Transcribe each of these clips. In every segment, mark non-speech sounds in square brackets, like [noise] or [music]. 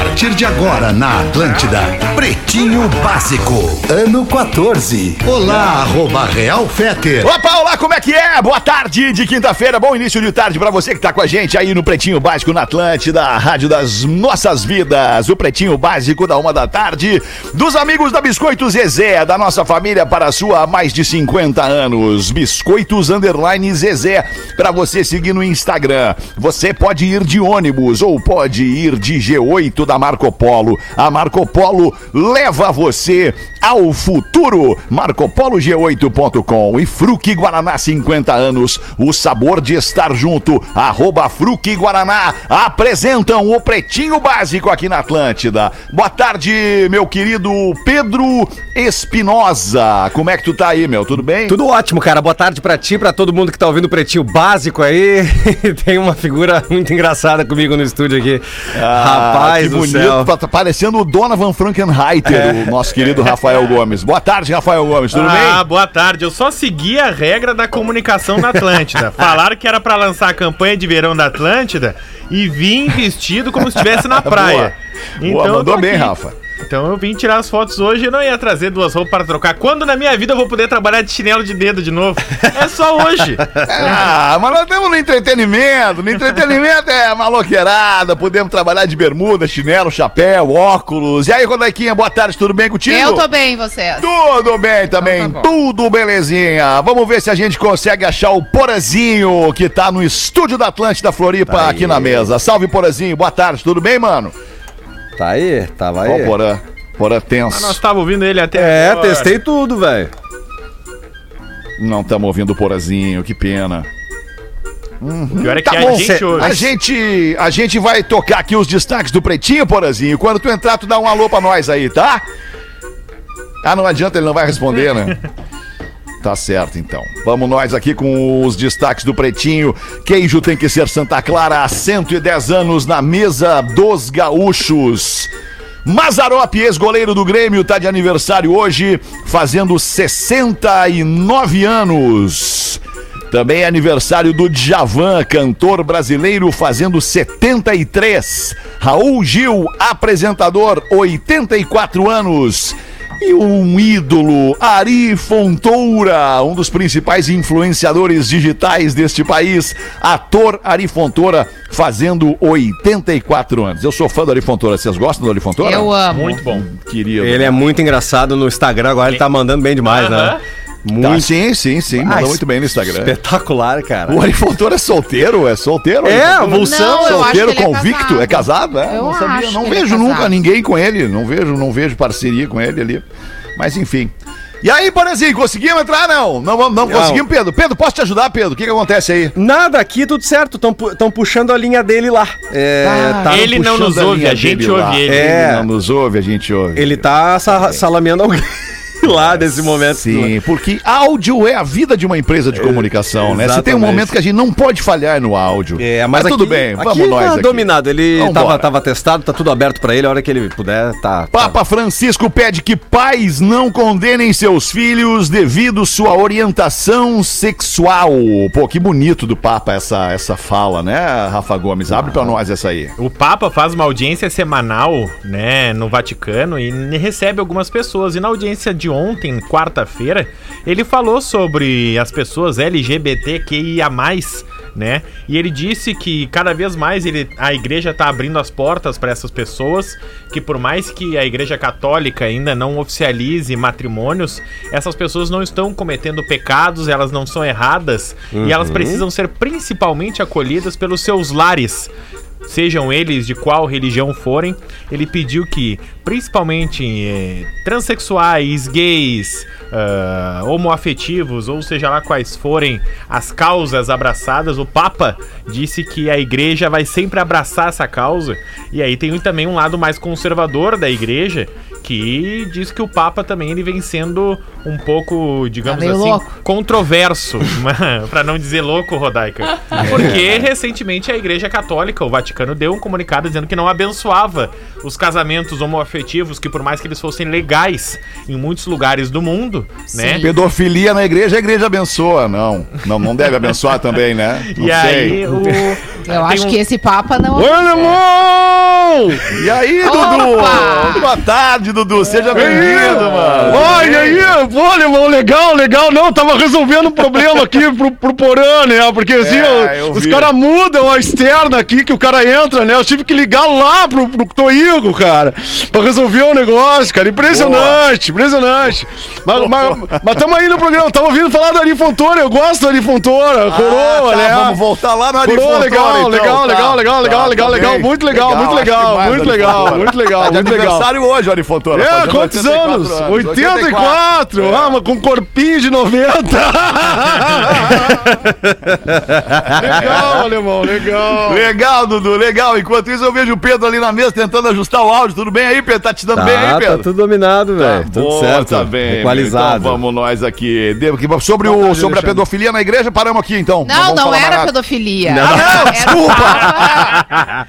partir de agora na Atlântida, Pretinho Básico, ano 14. Olá, arroba Real Feter. Opa, olá, como é que é? Boa tarde de quinta-feira, bom início de tarde pra você que tá com a gente aí no Pretinho Básico na Atlântida, a rádio das nossas vidas, o Pretinho Básico da uma da tarde, dos amigos da Biscoitos Zezé, da nossa família para a sua há mais de 50 anos, Biscoitos Underline Zezé, pra você seguir no Instagram. Você pode ir de ônibus ou pode ir de G8 da Marco Polo. A Marco Polo leva você ao futuro. MarcoPoloG8.com e Fruque Guaraná 50 anos. O sabor de estar junto. Arroba Fruque Guaraná apresentam o Pretinho Básico aqui na Atlântida. Boa tarde, meu querido Pedro Espinosa. Como é que tu tá aí, meu? Tudo bem? Tudo ótimo, cara. Boa tarde pra ti, pra todo mundo que tá ouvindo o Pretinho Básico aí. [laughs] Tem uma figura muito engraçada comigo no estúdio aqui. Ah, Rapaz que bonito. Tá parecendo o Donovan Frankenreiter, o nosso querido Rafael Gomes. Boa tarde, Rafael Gomes. Tudo ah, bem? boa tarde. Eu só segui a regra da comunicação na Atlântida. [laughs] Falaram que era pra lançar a campanha de verão da Atlântida e vim vestido como se estivesse na [laughs] praia. Boa, eu mandou tô bem. Rafa. Então eu vim tirar as fotos hoje e não ia trazer duas roupas para trocar. Quando na minha vida eu vou poder trabalhar de chinelo de dedo de novo? É só hoje. [laughs] Ah, mas nós estamos no entretenimento. No entretenimento é maloqueirada. Podemos trabalhar de bermuda, chinelo, chapéu, óculos. E aí, Rodequinha, boa tarde, tudo bem contigo? Eu tô bem, vocês. Tudo bem também, Então tá tudo belezinha. Vamos ver se a gente consegue achar o Porazinho, que tá no estúdio da Atlântida Floripa Tá aqui aí. na mesa. Salve, Porazinho, boa tarde, tudo bem, mano? Tá aí? Tava Ó, aí. o Porã. Porã Ah, tenso. nós tava ouvindo ele até É, agora. testei tudo, velho. Não estamos ouvindo o Porazinho, que pena. O pior é que Tá a bom, gente cê- a gente, a gente vai tocar aqui os destaques do Pretinho, Porazinho. Quando tu entrar, tu dá um alô pra nós aí, tá? Ah, não adianta, ele não vai responder, né? [laughs] Tá certo, então. Vamos nós aqui com os destaques do Pretinho. Queijo tem que ser Santa Clara há 110 anos na mesa dos gaúchos. Mazarop, ex-goleiro do Grêmio, tá de aniversário hoje, fazendo 69 anos. Também é aniversário do Djavan, cantor brasileiro, fazendo 73. Raul Gil, apresentador, 84 anos. E um ídolo, Ari Fontoura, um dos principais influenciadores digitais deste país, ator Ari Fontoura, fazendo 84 anos. Eu sou fã do Ari Fontoura, vocês gostam do Ari Fontoura? Eu amo. Muito bom. Querido. Ele é muito engraçado no Instagram, agora ele tá mandando bem demais, né? Tá, Muito sim, sim, sim, mandou Ah, muito bem no Instagram. espetacular, cara. O Ari Fontoura é solteiro? É solteiro? É? Vulsão, acho solteiro é convicto, casado. é casado, é? Eu não sabia, acho não que ele é vejo nunca ninguém com ele, não vejo, não vejo parceria com ele ali. Mas enfim. E aí, Porazinho, conseguimos entrar não? Não, não, Não. conseguimos, Pedro. Pedro, posso te ajudar, Pedro? O que que acontece aí? Nada, aqui tudo certo. Estão puxando a linha dele lá. É, tá- ele não nos a ouve, a gente ouve ele. É. Ele não nos ouve, a gente ouve. Ele tá sa- salameando alguém [laughs] lá nesse momento. Sim, porque áudio é a vida de uma empresa de comunicação, né? Se tem um momento que a gente não pode falhar no áudio. É, mas, tudo aqui- bem, aqui vamos nós tá aqui. dominado. Ele Vambora. tava, tava testado, tá tudo aberto pra ele. A hora que ele puder, tá. tá. Papa Francisco pede que pais não condenem seus filhos devido sua orientação sexual. Pô, que bonito do Papa essa, essa fala, né, Rafa Gomes? Abre pra nós essa aí. O Papa faz uma audiência semanal, né, no Vaticano e ne- recebe algumas pessoas. E na audiência de ontem, quarta-feira, ele falou sobre as pessoas LGBTQIA+, né? E ele disse que cada vez mais ele, a igreja tá abrindo as portas para essas pessoas, que por mais que a igreja católica ainda não oficialize matrimônios, essas pessoas não estão cometendo pecados, elas não são erradas e elas precisam ser principalmente acolhidas pelos seus lares sejam eles de qual religião forem, ele pediu que, principalmente eh, transexuais, gays, ah, homoafetivos, ou seja lá quais forem as causas abraçadas, o Papa disse que a igreja vai sempre abraçar essa causa. E aí tem também um lado mais conservador da igreja, que diz que o Papa também ele vem sendo um pouco, digamos Tá assim, louco. controverso, [laughs] para não dizer louco, Rodaica. [laughs] Porque recentemente a Igreja Católica, o Vaticano, deu um comunicado dizendo que não abençoava os casamentos homoafetivos, que por mais que eles fossem legais em muitos lugares do mundo, né? Pedofilia na igreja, a igreja abençoa. Não, não, não deve abençoar [laughs] também, né? Não E aí, o. Eu acho um- que esse Papa não. Alemão! E aí, Opa! Dudu? Boa tarde, Dudu. Seja bem-vindo, mano. E aí, pô, alemão, legal, legal. Não, tava resolvendo um problema aqui pro, pro Porã, né? Porque assim, É, os caras mudam a externa aqui que o cara entra, né? Eu tive que ligar lá pro, pro Toigo, cara, pra resolver o negócio, cara. Impressionante, impressionante. Mas, mas, mas tamo aí no programa, tava ouvindo falar do Ari Fontoura, eu gosto do Ari Fontoura, coroa, tá, né? Vamos voltar lá no Ari Coroa, Fontoura, legal, então. legal, Tá, legal, legal, tá, legal, tá legal, legal, muito legal, muito legal, muito legal, muito legal, Tá de muito legal. aniversário hoje, Ari Fontoura. É, quantos 84 anos? 84! É. Ah, mas com corpinho de 90! legal, alemão, legal. Legal, Dudu, legal. Enquanto isso, eu vejo o Pedro ali na mesa tentando ajustar o áudio. Tudo bem aí, Pedro? Tá te dando bem aí, Tá, Pedro? tá tudo dominado, velho. tudo Boa, certo. Tá bem. Equalizado. Então vamos nós aqui. Sobre, o, sobre a pedofilia na igreja, paramos aqui então. Não, não mais era nada. pedofilia. Não, não, desculpa! [laughs] Era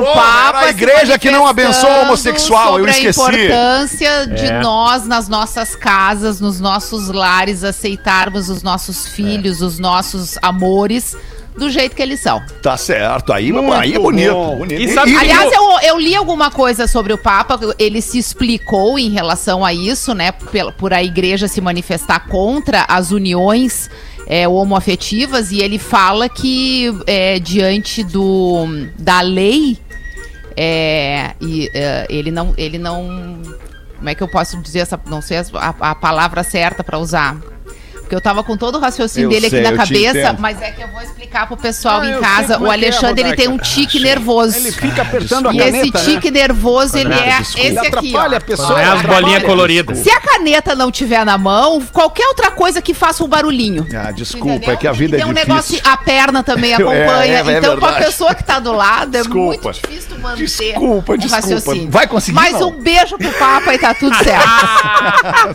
o Pô, Papa. era a igreja que não abençoa o homossexual, eu esqueci. a importância de É. nós, nas nossas casas, nos nossos lares, aceitarmos os nossos filhos, os nossos amores, do jeito que eles são. Tá certo. Aí, Muito aí é bonito. bonito. E sabe- Aliás, eu, eu li alguma coisa sobre o Papa, ele se explicou em relação a isso, né? Por, por a igreja se manifestar contra as uniões é, homoafetivas, e ele fala que é, diante do, da lei, é, e, é, ele não. Ele não. Como é que eu posso dizer essa. Não sei a, a palavra certa para usar. Porque eu tava com todo o raciocínio Eu dele sei, aqui na cabeça, mas é que eu vou explicar pro pessoal Ah, em casa. O é é, Alexandre, ele tem um tique nervoso. Ele fica apertando a E caneta, esse tique né? nervoso, ele é desculpa. esse aqui, atrapalha a ó. pessoa. Não é as bolinhas coloridas. Se a caneta não tiver na mão, qualquer outra coisa que faça um barulhinho. Ah, desculpa, Entendeu? é que a Tem vida é Tem um difícil. negócio, a perna também [laughs] É, acompanha. é, é então, pra verdade. pessoa que tá do lado, é Desculpa. muito difícil tu manter Desculpa, um desculpa. raciocínio. Vai conseguir, Mas não? um beijo pro Papa e tá tudo certo. [laughs]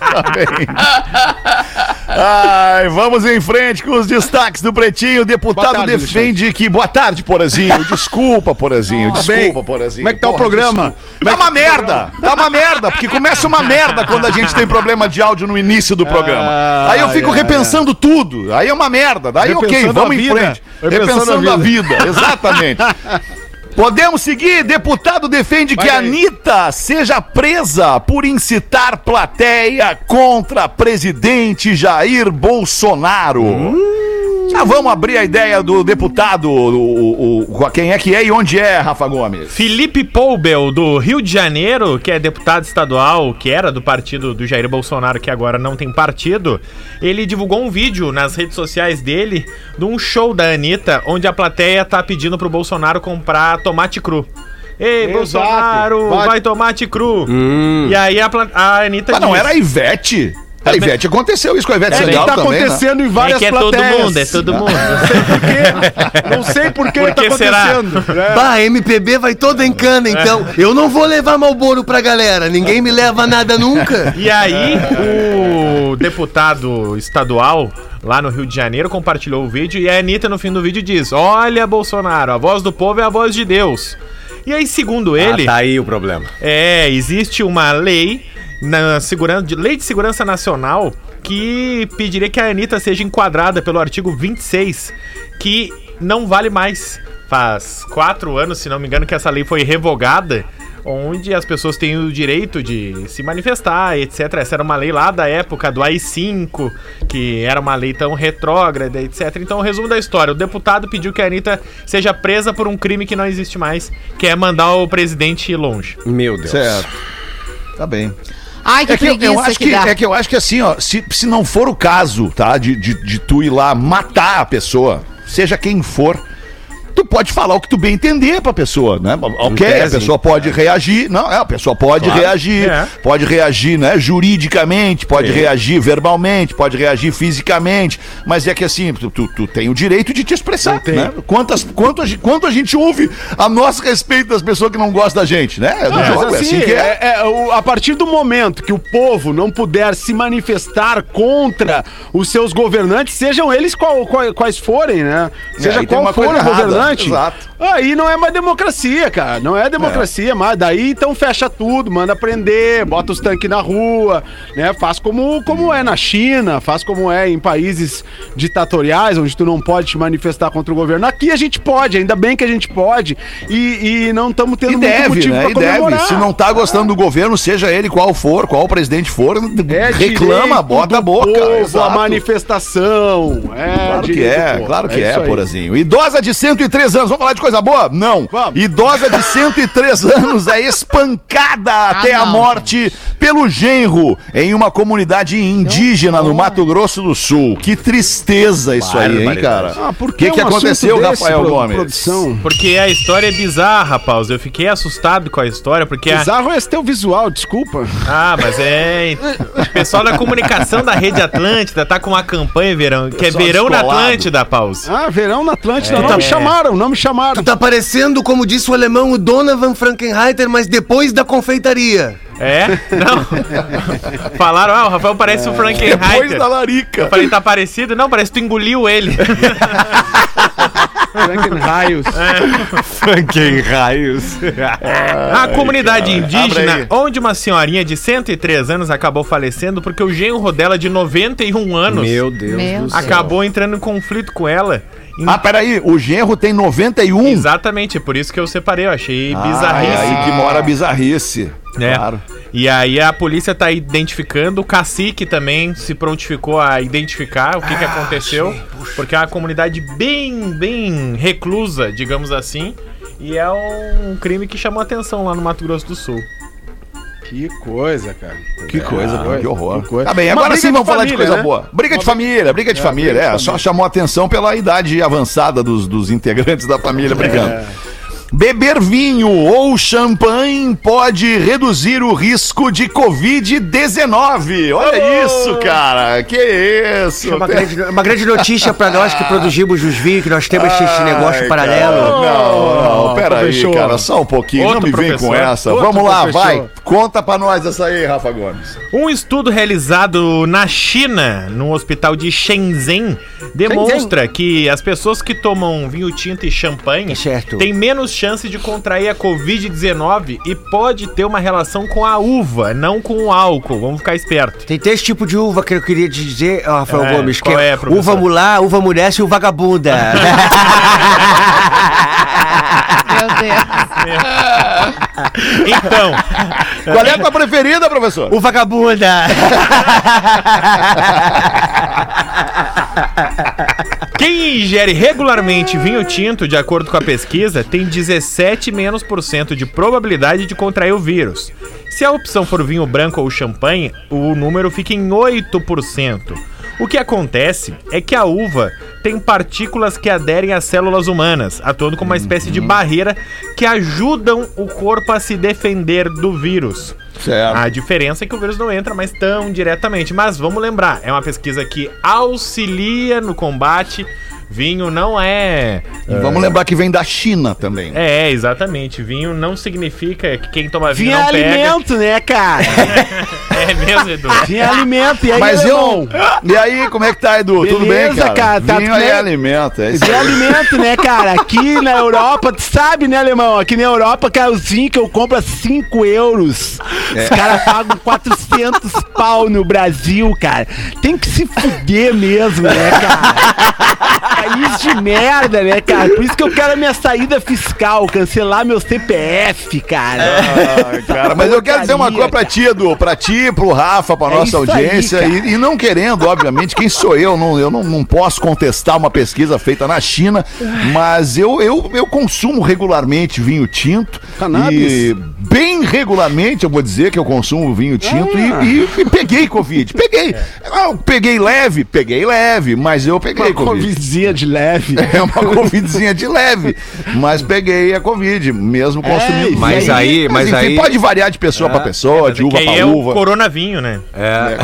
Tá bem. [laughs] Ai, vamos em frente com os destaques do Pretinho. O deputado tarde, defende que. Boa tarde, Porazinho. Desculpa, Porazinho. Desculpa? Porazinho. Como é que tá o Porra, programa? desculpa. Tá uma merda. Tá uma merda. Porque começa uma merda quando a gente tem problema de áudio no início do programa. Aí eu fico ai, repensando tudo. Aí é uma merda. Daí, ok, vamos em vida. frente. Repensando Repensando a a vida. Exatamente. [laughs] Podemos seguir? Deputado defende que Vai a daí. Anitta seja presa por incitar plateia contra presidente Jair Bolsonaro. Já vamos abrir a ideia do deputado, o, o- o- quem é que é e onde é, Rafa Gomes. Felipe Poubel, do Rio de Janeiro, que é deputado estadual, que era do partido do Jair Bolsonaro, que agora não tem partido, ele divulgou um vídeo nas redes sociais dele de um show da Anitta, onde a plateia tá pedindo pro Bolsonaro comprar tomate cru. Ei, Exato. Bolsonaro, Vai- vai, tomate cru. E aí a, a Anitta Mas não diz- era a Ivete? A Também- Ivete aconteceu isso com a Ivete É que Sangalo tá também, né? acontecendo em É várias que é todo plateias. mundo, é todo mundo. Não sei por que Por tá que será? acontecendo. É. Bah, a MPB vai toda em cana, então. Eu não vou levar Malboro pra galera. Ninguém me leva nada nunca. E aí, o deputado estadual lá no Rio de Janeiro compartilhou o vídeo e a Anitta no fim do vídeo diz: Olha, Bolsonaro, a voz do povo é a voz de Deus. E aí, segundo ele, Ah, tá aí o problema. é, existe uma lei na segurança, de- lei de segurança nacional que pediria que a Anitta seja enquadrada pelo artigo 26, que não vale mais. Faz quatro anos, se não me engano, que essa lei foi revogada, onde as pessoas têm o direito de se manifestar, etc. Essa era uma lei lá da época do AI-5, que era uma lei tão retrógrada, etc. Então, o resumo da história: o deputado pediu que a Anitta seja presa por um crime que não existe mais, que é mandar o presidente ir longe. Meu Deus. Certo. Tá bem. Ai, que É que eu, preguiça eu acho que, que, é que eu acho que assim, ó, se, se não for o caso, tá, de, de, de tu ir lá matar a pessoa, seja quem for, tu pode falar o que tu bem entender pra pessoa, né? Ok, a pessoa pode reagir. Não, é, a pessoa pode reagir, É. pode reagir, né? Juridicamente, pode reagir verbalmente, pode reagir fisicamente. Mas é que assim, tu, tu, tu tem o direito de te expressar, né? Quantas, quanto, a, quanto a gente ouve a nosso respeito das pessoas que não gostam da gente, né? É do jogo, é assim que é. é- é, o- a partir do momento que o povo não puder se manifestar contra os seus governantes, sejam eles qual- qual- quais forem, né? Seja tem qual for o coisa governante, exato. aí não é mais democracia, cara. Não é democracia, mas daí então fecha tudo, manda prender, bota os tanques na rua, né? Faz como, como é na China, faz como é em países ditatoriais, onde tu não pode te manifestar contra o governo. Aqui a gente pode, ainda bem que a gente pode, e, e não estamos tendo E deve, motivo né? pra E deve. comemorar. Se não tá gostando do governo, seja ele qual for, qual presidente for, É reclama, bota a boca. Povo, a manifestação. É Claro que é, claro que é, aí. Porazinho. Idosa de 103 anos, vamos falar de coisa boa? Não. Vamos. Idosa de 103 [laughs] anos é espancada até a não. morte pelo genro em uma comunidade indígena no Mato Grosso do Sul. Que tristeza isso aí, hein, cara? Ah, por O que, que um aconteceu, Rafael pro- Gomes? Produção. Porque a história é bizarra, Paulo. Eu fiquei assustado com a história, porque a... Bizarro é esse teu visual, desculpa. Ah, mas é. O pessoal da comunicação da Rede Atlântida tá com uma campanha verão, que é Verão na. Atlântida, Pause. Ah, verão na Atlântida. É. Não me chamaram, não me chamaram. Tu tá parecendo, como disse o alemão, o Donovan Frankenreiter, mas depois da confeitaria. É? Não. [laughs] Falaram, ah, o Rafael parece o Depois Frankenreiter. da larica. Eu falei, tá parecido? Não, parece que tu engoliu ele. [laughs] Frankenraios. Franken Raios. A comunidade indígena, onde uma senhorinha de 103 anos acabou falecendo porque o genro dela de 91 anos Meu Deus acabou entrando em conflito com ela. Ah, peraí, o genro tem 91. Exatamente, é por isso que eu separei, eu achei Ah, bizarrice. é aí que mora a bizarrice. né? Claro. E aí a polícia tá identificando, o cacique também se prontificou a identificar o que, que aconteceu, porque é uma comunidade bem, bem reclusa, digamos assim, e é um crime que chamou atenção lá no Mato Grosso do Sul. Que coisa, cara. Que coisa, coisa, que horror. que coisa. Tá bem, agora sim de vamos falar de família, coisa né? boa. Briga de família, briga de família. briga de É, só chamou atenção pela idade avançada dos, dos integrantes da família brigando. Beber vinho ou champanhe pode reduzir o risco de Covid-19. Olha isso, cara. Que isso. É uma grande, uma grande notícia pra nós que produzimos os vinhos, que nós temos esse negócio Ai, paralelo. cara, Não, não, pera aí, professor. cara, só um pouquinho, Outro não me vem com professor. essa. Outro Vamos lá, professor. vai. Conta pra nós essa aí, Rafa Gomes. Um estudo realizado na China, no hospital de Shenzhen, demonstra que as pessoas que tomam vinho tinto e champanhe Certo. têm menos chance de contrair a Covid-19 e pode ter uma relação com a uva, não com o álcool. Vamos ficar esperto. Tem três tipos de uva que eu queria te dizer, Rafael É, Gomes, que qual é, é professor? uva mulá, uva mulher e uva vagabunda. [laughs] Meu Deus. Então, Qual é a tua preferida, professor? o vagabunda. [laughs] quem ingere regularmente vinho tinto, de acordo com a pesquisa, tem 17 menos por cento de probabilidade de contrair o vírus. Se a opção for vinho branco ou champanhe, o número fica em 8%. O que acontece é que a uva tem partículas que aderem às células humanas, atuando como uma espécie de barreira que ajudam o corpo a se defender do vírus. Certo. A diferença é que o vírus não entra mais tão diretamente. Mas vamos lembrar, é uma pesquisa que auxilia no combate. Vinho não é. E vamos lembrar que vem da China também. É, exatamente. Vinho não significa que quem toma vinho não pega. alimento, né, cara? [laughs] É mesmo, Edu. Vinha alimento. E aí, Mas eu. E aí, como é que tá, Edu? Tudo bem, Beleza, cara? cara, tá Vinho é alimento. É isso De aí. alimento, né, cara? Aqui [laughs] na Europa, tu sabe, né, alemão? Aqui na Europa, cara, os vinhos que eu compro a 5 euros. É. Os caras pagam 400 pau no Brasil, cara. Tem que se fuder mesmo, né, cara? [laughs] País de merda, né, cara? Por isso que eu quero a minha saída fiscal, cancelar meu CPF, cara. Ah, cara, mas eu quero dizer uma coisa pra ti, Edu, pra ti, pro Rafa, pra É nossa aí, audiência, cara. e, e não querendo, obviamente, quem sou eu? Não, eu não, não posso contestar uma pesquisa feita na China, mas eu, eu, eu consumo regularmente vinho tinto. Cannabis. E bem regularmente, eu vou dizer que eu consumo vinho tinto Ah. e, e- e peguei Covid. Peguei. Eu peguei leve, peguei leve, mas eu peguei Uma Covid. Covidzinha de leve. [laughs] É uma covidzinha de leve, mas peguei a covid, mesmo consumindo. Mas aí, mas enfim, aí. pode variar de pessoa pra pessoa, de uva Que aí pra é o uva. coronavinho, né? É.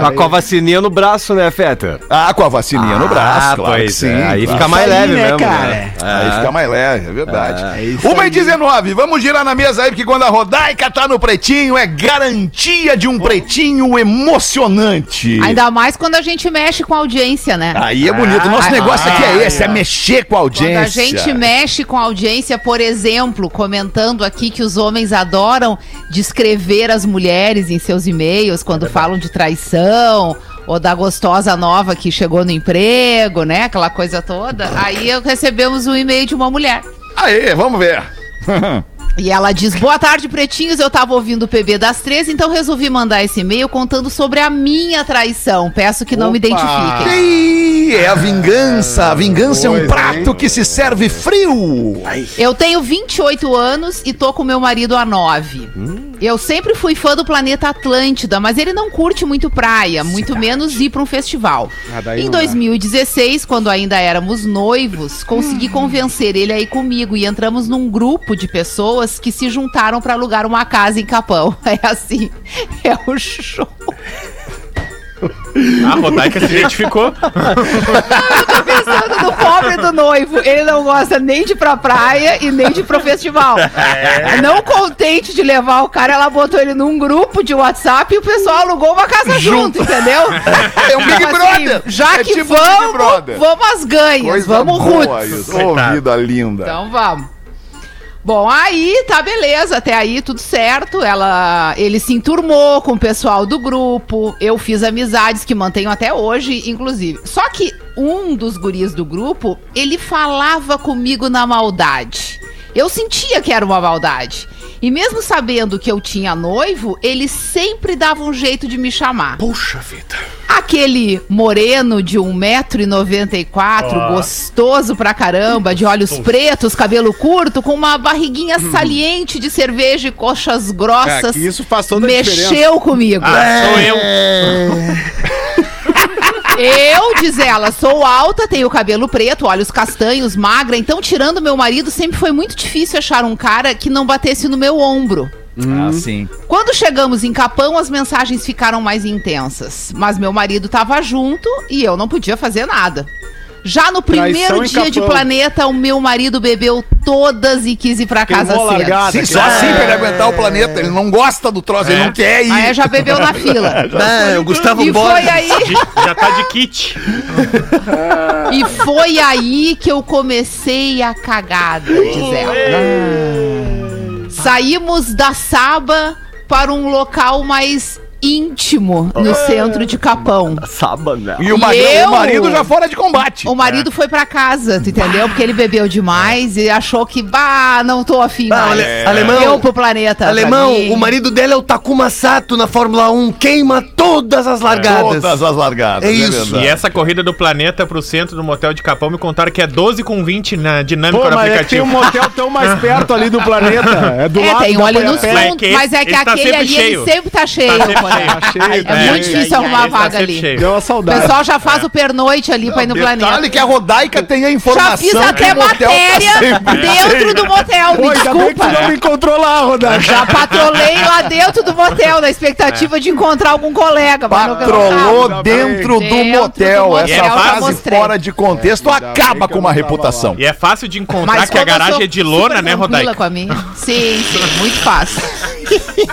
Mas com a vacininha no braço, né, Feta? Ah, com a vacininha no braço, claro que pois sim. é. Aí claro. fica mais aí, leve né, mesmo, cara? né? Aí fica mais leve, é verdade. É Uma e aí. 19, vamos girar na mesa aí, porque quando a Rodaica tá no pretinho, é garantia de um pretinho emocionante. Ainda mais quando a gente mexe com a audiência, né? Aí é bonito. Nosso Ah, negócio aqui é esse, é mexer com a Quando audiência. a gente mexe com a audiência, por exemplo, comentando aqui que os homens adoram descrever as mulheres em seus e-mails quando falam de traição ou da gostosa nova que chegou no emprego, né? Aquela coisa toda. Aí eu- recebemos um e-mail de uma mulher. Aê, vamos ver. [laughs] E ela diz: Boa tarde, pretinhos. Eu tava ouvindo o PB das três, então resolvi mandar esse e-mail contando sobre a minha traição. Peço que não me identifiquem. Ih, é a vingança. A vingança é um Pois, prato que se serve frio. Eu tenho 28 anos e tô com meu marido há 9. Eu sempre fui fã do planeta Atlântida, mas ele não curte muito praia, muito menos ir pra um festival. Ah, em não dá. 2016, quando ainda éramos noivos, consegui convencer ele a ir comigo e entramos num grupo de pessoas que se juntaram pra alugar uma casa em Capão. [laughs] É assim, é o show. A Rodaica se identificou. [laughs] Eu tô pensando no pobre do noivo. Ele não gosta nem de ir pra praia e nem de ir pro festival. Não contente de levar o cara, ela botou ele num grupo de WhatsApp e o pessoal alugou uma casa junto, entendeu? [laughs] É um Big Então, Brother. já É que tipo vamos, vamos às ganhas, vamos roots. isso. Ô, vida linda. Então vamos. Bom, aí tá beleza, até aí tudo certo. Ela, ele se enturmou com o pessoal do grupo. Eu fiz amizades que mantenho até hoje, inclusive. Só que um dos guris do grupo, ele falava comigo na maldade. Eu sentia que era uma maldade. E mesmo sabendo que eu tinha noivo, ele sempre dava um jeito de me chamar. Puxa vida. Aquele moreno de 1,94m, gostoso pra caramba, de olhos pretos, cabelo curto, com uma barriguinha saliente de cerveja e coxas grossas. É, isso faz toda a diferença. Mexeu comigo. Ah, sou eu. [laughs] Eu, diz ela, sou alta, tenho cabelo preto, olhos castanhos, magra, então tirando meu marido, sempre foi muito difícil achar um cara que não batesse no meu ombro. Ah, sim. Quando chegamos em Capão, as mensagens ficaram mais intensas. Mas meu marido tava junto e eu não podia fazer nada. Já no primeiro dia de planeta, o meu marido bebeu todas e quis ir pra casa cedo. largada. Sim, só assim pra ele aguentar o planeta. Ele não gosta do troço, ele não quer ir. Aí já bebeu na [laughs] fila. Ah, o Gustavo E Borges. foi aí, já tá de kit. [laughs] e foi aí que eu comecei a cagada, diz ela. Saímos da Saba para um local mais íntimo no centro de Capão. Sábado, né? E o, marido, eu- o marido já fora de combate. O marido foi pra casa, tu entendeu? Porque ele bebeu demais e achou que, bah, não tô afim Bah, mais. ale- alemão, Eu pro planeta. Alemão, o marido dela é o Takuma Sato na Fórmula 1. Queima todas as largadas. Todas as largadas. É isso. verdade. E essa corrida do planeta pro centro do motel de Capão me contaram que é 12 com 20 na dinâmica Pô, do mas é que tem aplicativo. um motel [laughs] tão mais perto ali do planeta. É do É, lado tem um ali no é fundo, que mas é que tá aquele sempre ali cheio. ele sempre tá cheio. Tá sempre porra. cheio. Tá cheio, É né? muito difícil arrumar esse tá vaga ali. cheio. Deu uma O saudade. pessoal já faz o pernoite ali pra ir no Detalhe planeta. que a Rodaica tem a informação Já fiz até o tá matéria sempre dentro do motel, Pô, me ainda desculpa. não me encontrou lá, Rodaica. Já patrolei lá dentro do motel, na expectativa de encontrar algum colega. Patrolou dentro do motel. do Essa frase fora de contexto acaba com uma reputação. E é fácil de encontrar Mas que a garagem é de lona, né, Rodaica? com a minha. Sim, sim, muito fácil.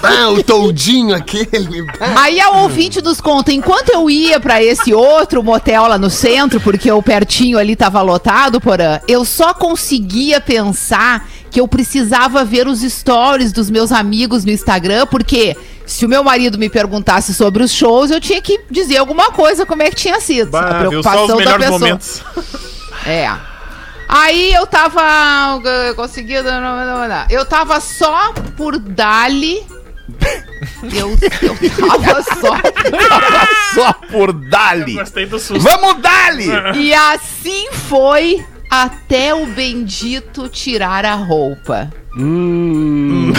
Ah, o toldinho aquele. Aí a ouvinte nos conta, enquanto eu ia pra esse outro motel lá no centro, porque o pertinho ali tava lotado, porã, eu só conseguia pensar que eu precisava ver os stories dos meus amigos no Instagram, porque se o meu marido me perguntasse sobre os shows, eu tinha que dizer alguma coisa, como é que tinha sido. Bah, a viu preocupação só os da melhores pessoa. momentos. É. Aí eu tava. Eu conseguia. Eu tava só por Dali. [laughs] Eu, eu tava só. Só por Dali. Gostei do susto. Vamos Dali! E assim foi até o bendito tirar a roupa. Hum.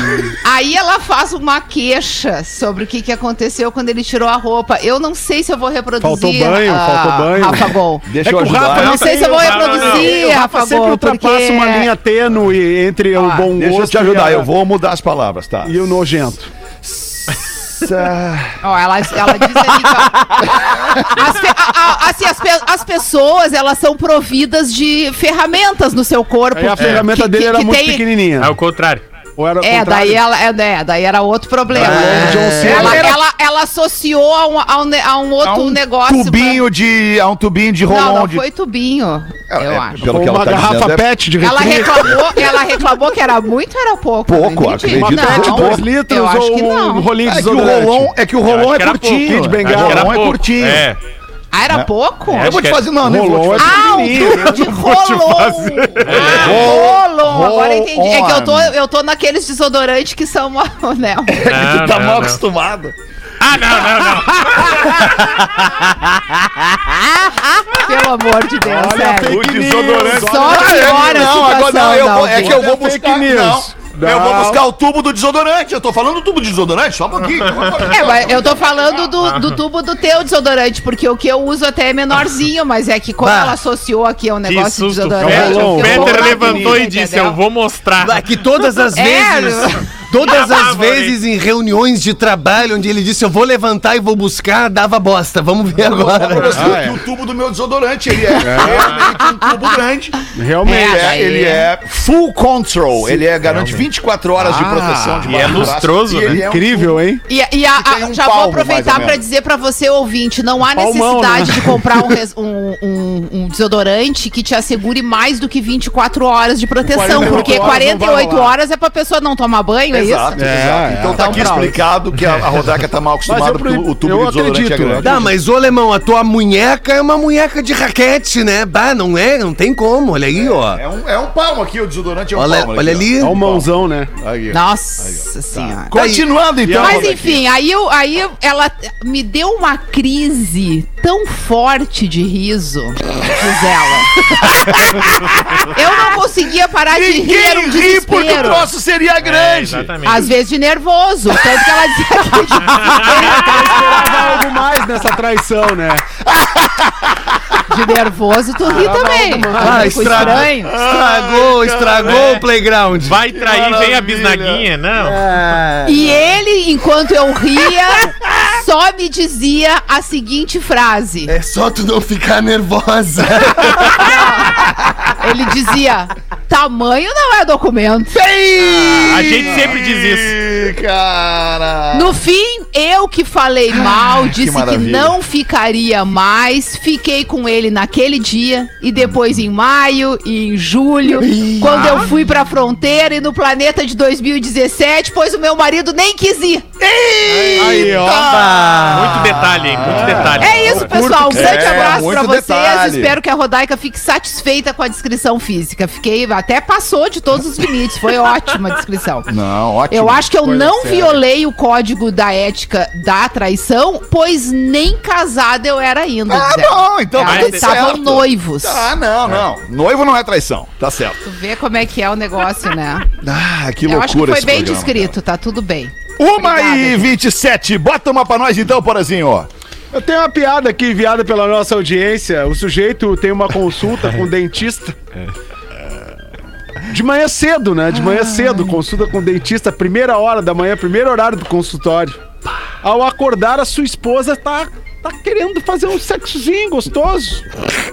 Aí ela faz uma queixa sobre o que, que aconteceu quando ele tirou a roupa. Eu não sei se eu vou reproduzir. Faltou banho, ah, faltou banho. Rafa Gol. [laughs] Deixa É eu que o ajudar. Rafa Eu não sei se eu vou Não, não, não, não. reproduzir, Rafa Rafa sempre Gol, ultrapassa porque... uma linha tênue entre o bom Deixa eu gosto te ajudar, a- eu vou mudar as palavras, tá? e o nojento. Ó, ela, ela diz ali que, ó, as, a- a- assim, as, pe- as pessoas, elas são providas de ferramentas no seu corpo. Aí a que- ferramenta que- dele que- era que muito tem- pequenininha. É o contrário. Ou era É, daí ela, é, é, daí era outro problema. É, ela, era- ela, ela associou a um, a um, a um outro Há um negócio. tubinho de. Há um tubinho de pra... rolão Não, não de. foi tubinho, É, eu é, acho. Pelo que ela uma tá garrafa dizendo, é pet de Ela reclamou, ela reclamou que era muito ou era pouco? Pouco, Não acredito. Uma pet Não, 2 litros eu acho ou que um não. rolinho de É que o rolão é, que o rolão acho é que curtinho. pouco. Bengala. Acho que Rolão é curtinho. É. Ah, era pouco? É, Eu vou te que fazer. Não, te Rolão é. Ah, o de [laughs] rolon. Ah, rolon. Agora entendi. É que eu tô, eu tô naqueles desodorantes que são, [laughs] né? [laughs] Não, Tu tá não, mal não. acostumado. Ah, não, não, não. Pelo amor de Deus, Olha sério. O desodorante. Só Ah, é? piora não, agora não, eu não, vou, é que eu vou fake buscar. news. Não, eu vou buscar o tubo do desodorante. Eu tô falando do tubo de desodorante, só um pouquinho. É, mas eu tô falando do, do tubo do teu desodorante, porque o que eu uso até é menorzinho, mas é que como Bah. ela associou aqui ao negócio de desodorante. É eu Peter levantou e disse? Eu vou mostrar. Que todas as É, vezes, todas as vezes em reuniões de trabalho onde ele disse eu vou levantar e vou buscar, dava bosta. Vamos ver agora. Ah, é. o tubo do meu desodorante, ele é realmente um tubo grande. Realmente. É, É, ele é full control. Ele é garante 24 horas de Ah, proteção de e é lustroso, né? ele é um Incrível, hein? E, e a- a- um já palmo, vou aproveitar para dizer para você, ouvinte, não há Palmão, necessidade né? de comprar um, res- [laughs] um- um- um desodorante que te assegure mais do que 24 horas de proteção, 48 porque horas não vai 48 rolar. horas é pra pessoa não tomar banho, é Exato, isso? É, exato. é. Então tá Então aqui pronto. explicado que a, a [laughs] Rodaica tá mal acostumada porque o, tubo eu de desodorante acredito. é grande. Tá, mas ô Lemão, a tua munheca é uma munheca de raquete, né? Bah, não é? Não tem como, olha aí, ó. É um, é um palmo aqui, o desodorante é um Olha, palmo. olha ali. É um mãozão, né? Aqui. Nossa senhora. Continuando então. Mas enfim, aí, eu, aí ela me deu uma crise tão forte de riso, diz ela. eu não conseguia parar de rir, era um Ninguém ri porque o troço seria É, grande. exatamente. Às vezes de nervoso, tanto que ela dizia que [laughs] Esperava algo mais nessa traição, né? de nervoso tu ri também. Ah, estragou, estranho. estragou, estragou o playground. Vai trair, vem a bisnaguinha. Não. E ele, enquanto eu ria, [laughs] só me dizia a seguinte frase. É só tu não ficar nervosa. [laughs] Ele dizia: tamanho não é documento. A gente sempre diz isso. Cara. No fim, eu que falei mal, disse que, maravilha. não ficaria mais. Fiquei com ele naquele dia e depois em maio e em julho, quando eu fui pra fronteira e no planeta de 2017, pois o meu marido nem quis ir. Aí, ó. Muito detalhe, hein? Muito detalhe. É isso, pessoal. Um grande É, abraço pra vocês. detalhe. Espero que a Rodaica fique satisfeita com a descrição física. Fiquei, até passou de todos os limites. Foi ótima a descrição. [laughs] Não, ótimo. Eu acho que eu não violei o código da ética da traição, pois nem casada eu era ainda. Ah, Zé. bom, então tá Elas tudo estavam certo. noivos. Ah, não, não. Noivo não é traição. Tá certo. Tu vê como é que é o negócio, né? Ah, que eu loucura acho que foi esse bem programa, descrito, tá tudo bem. cara. Uma Obrigada, e gente. 27. Bota uma pra nós então, Porazinho. Eu tenho uma piada aqui enviada pela nossa audiência. O sujeito tem uma consulta com o [laughs] dentista. De manhã cedo, né? De manhã cedo, consulta com o dentista, primeira hora da manhã, primeiro horário do consultório. Ao acordar, a sua esposa tá, tá querendo fazer um sexozinho gostoso.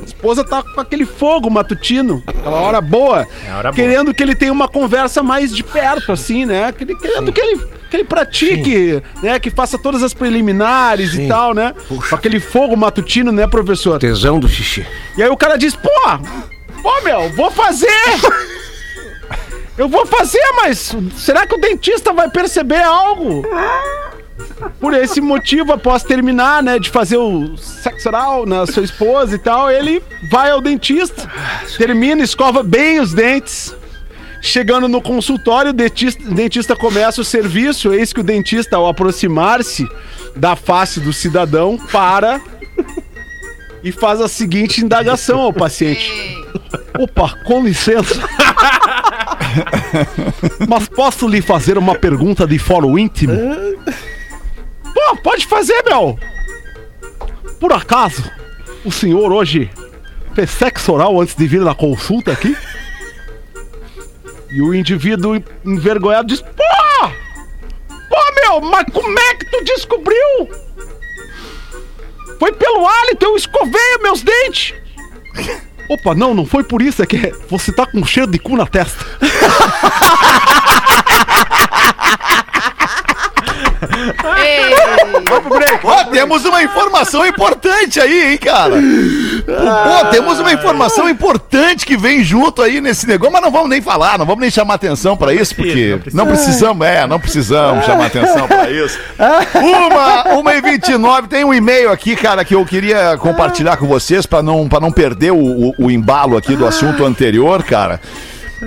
A esposa tá com aquele fogo matutino, aquela hora boa. É hora boa. querendo que ele tenha uma conversa mais de perto, assim, né? Querendo que ele, que ele pratique, né? Que faça todas as preliminares e tal, né? Com aquele fogo matutino, né, professor? Tesão do xixi. E aí o cara diz, pô, pô, meu, vou fazer! Eu vou fazer, mas será que o dentista vai perceber algo? Por esse motivo, após terminar, né, de fazer o sexo oral na sua esposa e tal, ele vai ao dentista, termina, escova bem os dentes. Chegando no consultório, o dentista, dentista começa o serviço, eis que o dentista, ao aproximar-se da face do cidadão, para e faz a seguinte indagação ao paciente. Opa, com licença. [laughs] Mas posso lhe fazer uma pergunta de fórum íntimo? Pô, pode fazer, meu. Por acaso, o senhor hoje fez sexo oral antes de vir na consulta aqui? E o indivíduo envergonhado diz: Pô! Pô, meu, mas como é que tu descobriu? Foi pelo hálito, eu escovei meus dentes. [laughs] Opa, não, não foi por isso, é que você tá com cheiro de cu na testa. [laughs] Ei, Ó, temos uma informação importante aí, hein, cara? Pô, temos uma informação importante que vem junto aí nesse negócio, mas não vamos nem falar, não vamos nem chamar atenção pra isso, porque não precisamos, é, não precisamos chamar atenção pra isso. Uma, uma e 29, tem um e-mail aqui, cara, que eu queria compartilhar com vocês pra não, pra não perder o, o, o embalo aqui do assunto anterior, cara.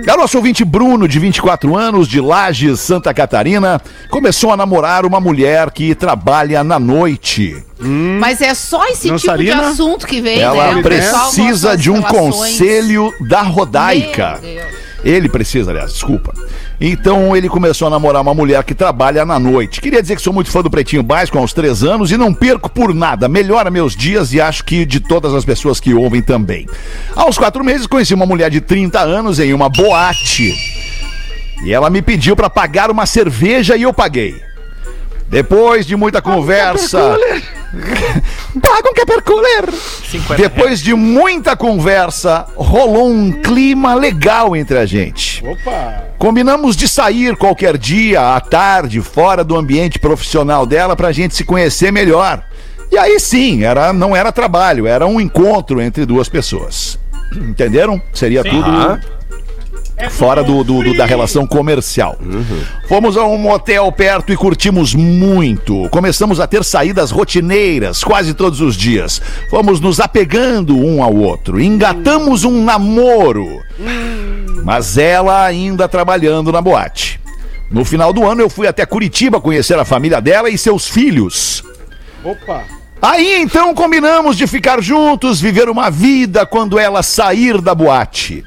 É o nosso ouvinte Bruno, de 24 anos, de Lages, Santa Catarina, começou a namorar uma mulher que trabalha na noite. Mas é só esse Dançarina? tipo de assunto que vem, Ela né? Precisa de um relações. conselho da Rodaica. Meu Deus. Ele precisa, aliás, desculpa. Então ele começou a namorar uma mulher que trabalha na noite. Queria dizer que sou muito fã do Pretinho Básico há uns três anos e não perco por nada. Melhora meus dias e acho que de todas as pessoas que ouvem também. Aos quatro meses conheci uma mulher de 30 anos em uma boate. E ela me pediu para pagar uma cerveja e eu paguei. Depois de muita conversa. Paga um Capercooler! 50 Depois de muita conversa, rolou um clima legal entre a gente. Opa! Combinamos de sair qualquer dia, à tarde, fora do ambiente profissional dela, pra gente se conhecer melhor. E aí sim, era, não era trabalho, era um encontro entre duas pessoas. [clears throat] Entenderam? Seria tudo fora do, do- do- da relação comercial. Fomos a um motel perto e curtimos muito. Começamos a ter saídas rotineiras quase todos os dias. Fomos nos apegando um ao outro. Engatamos um namoro. Mas ela ainda trabalhando na boate. No final do ano eu fui até Curitiba conhecer a família dela e seus filhos. Opa! Aí então combinamos de ficar juntos, viver uma vida quando ela sair da boate.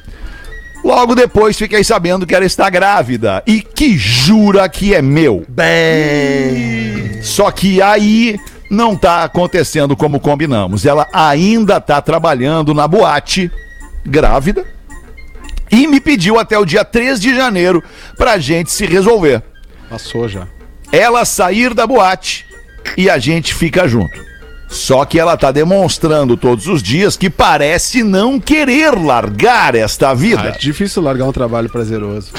Logo depois fiquei sabendo que ela está grávida e que jura que é meu. Bem. Só que aí não tá acontecendo como combinamos. Ela ainda tá trabalhando na boate, grávida, e me pediu até o dia 3 de janeiro pra gente se resolver. Passou já. Ela sair da boate e a gente fica junto. Só que ela tá demonstrando todos os dias que parece não querer largar esta Ah, vida. é difícil largar um trabalho prazeroso.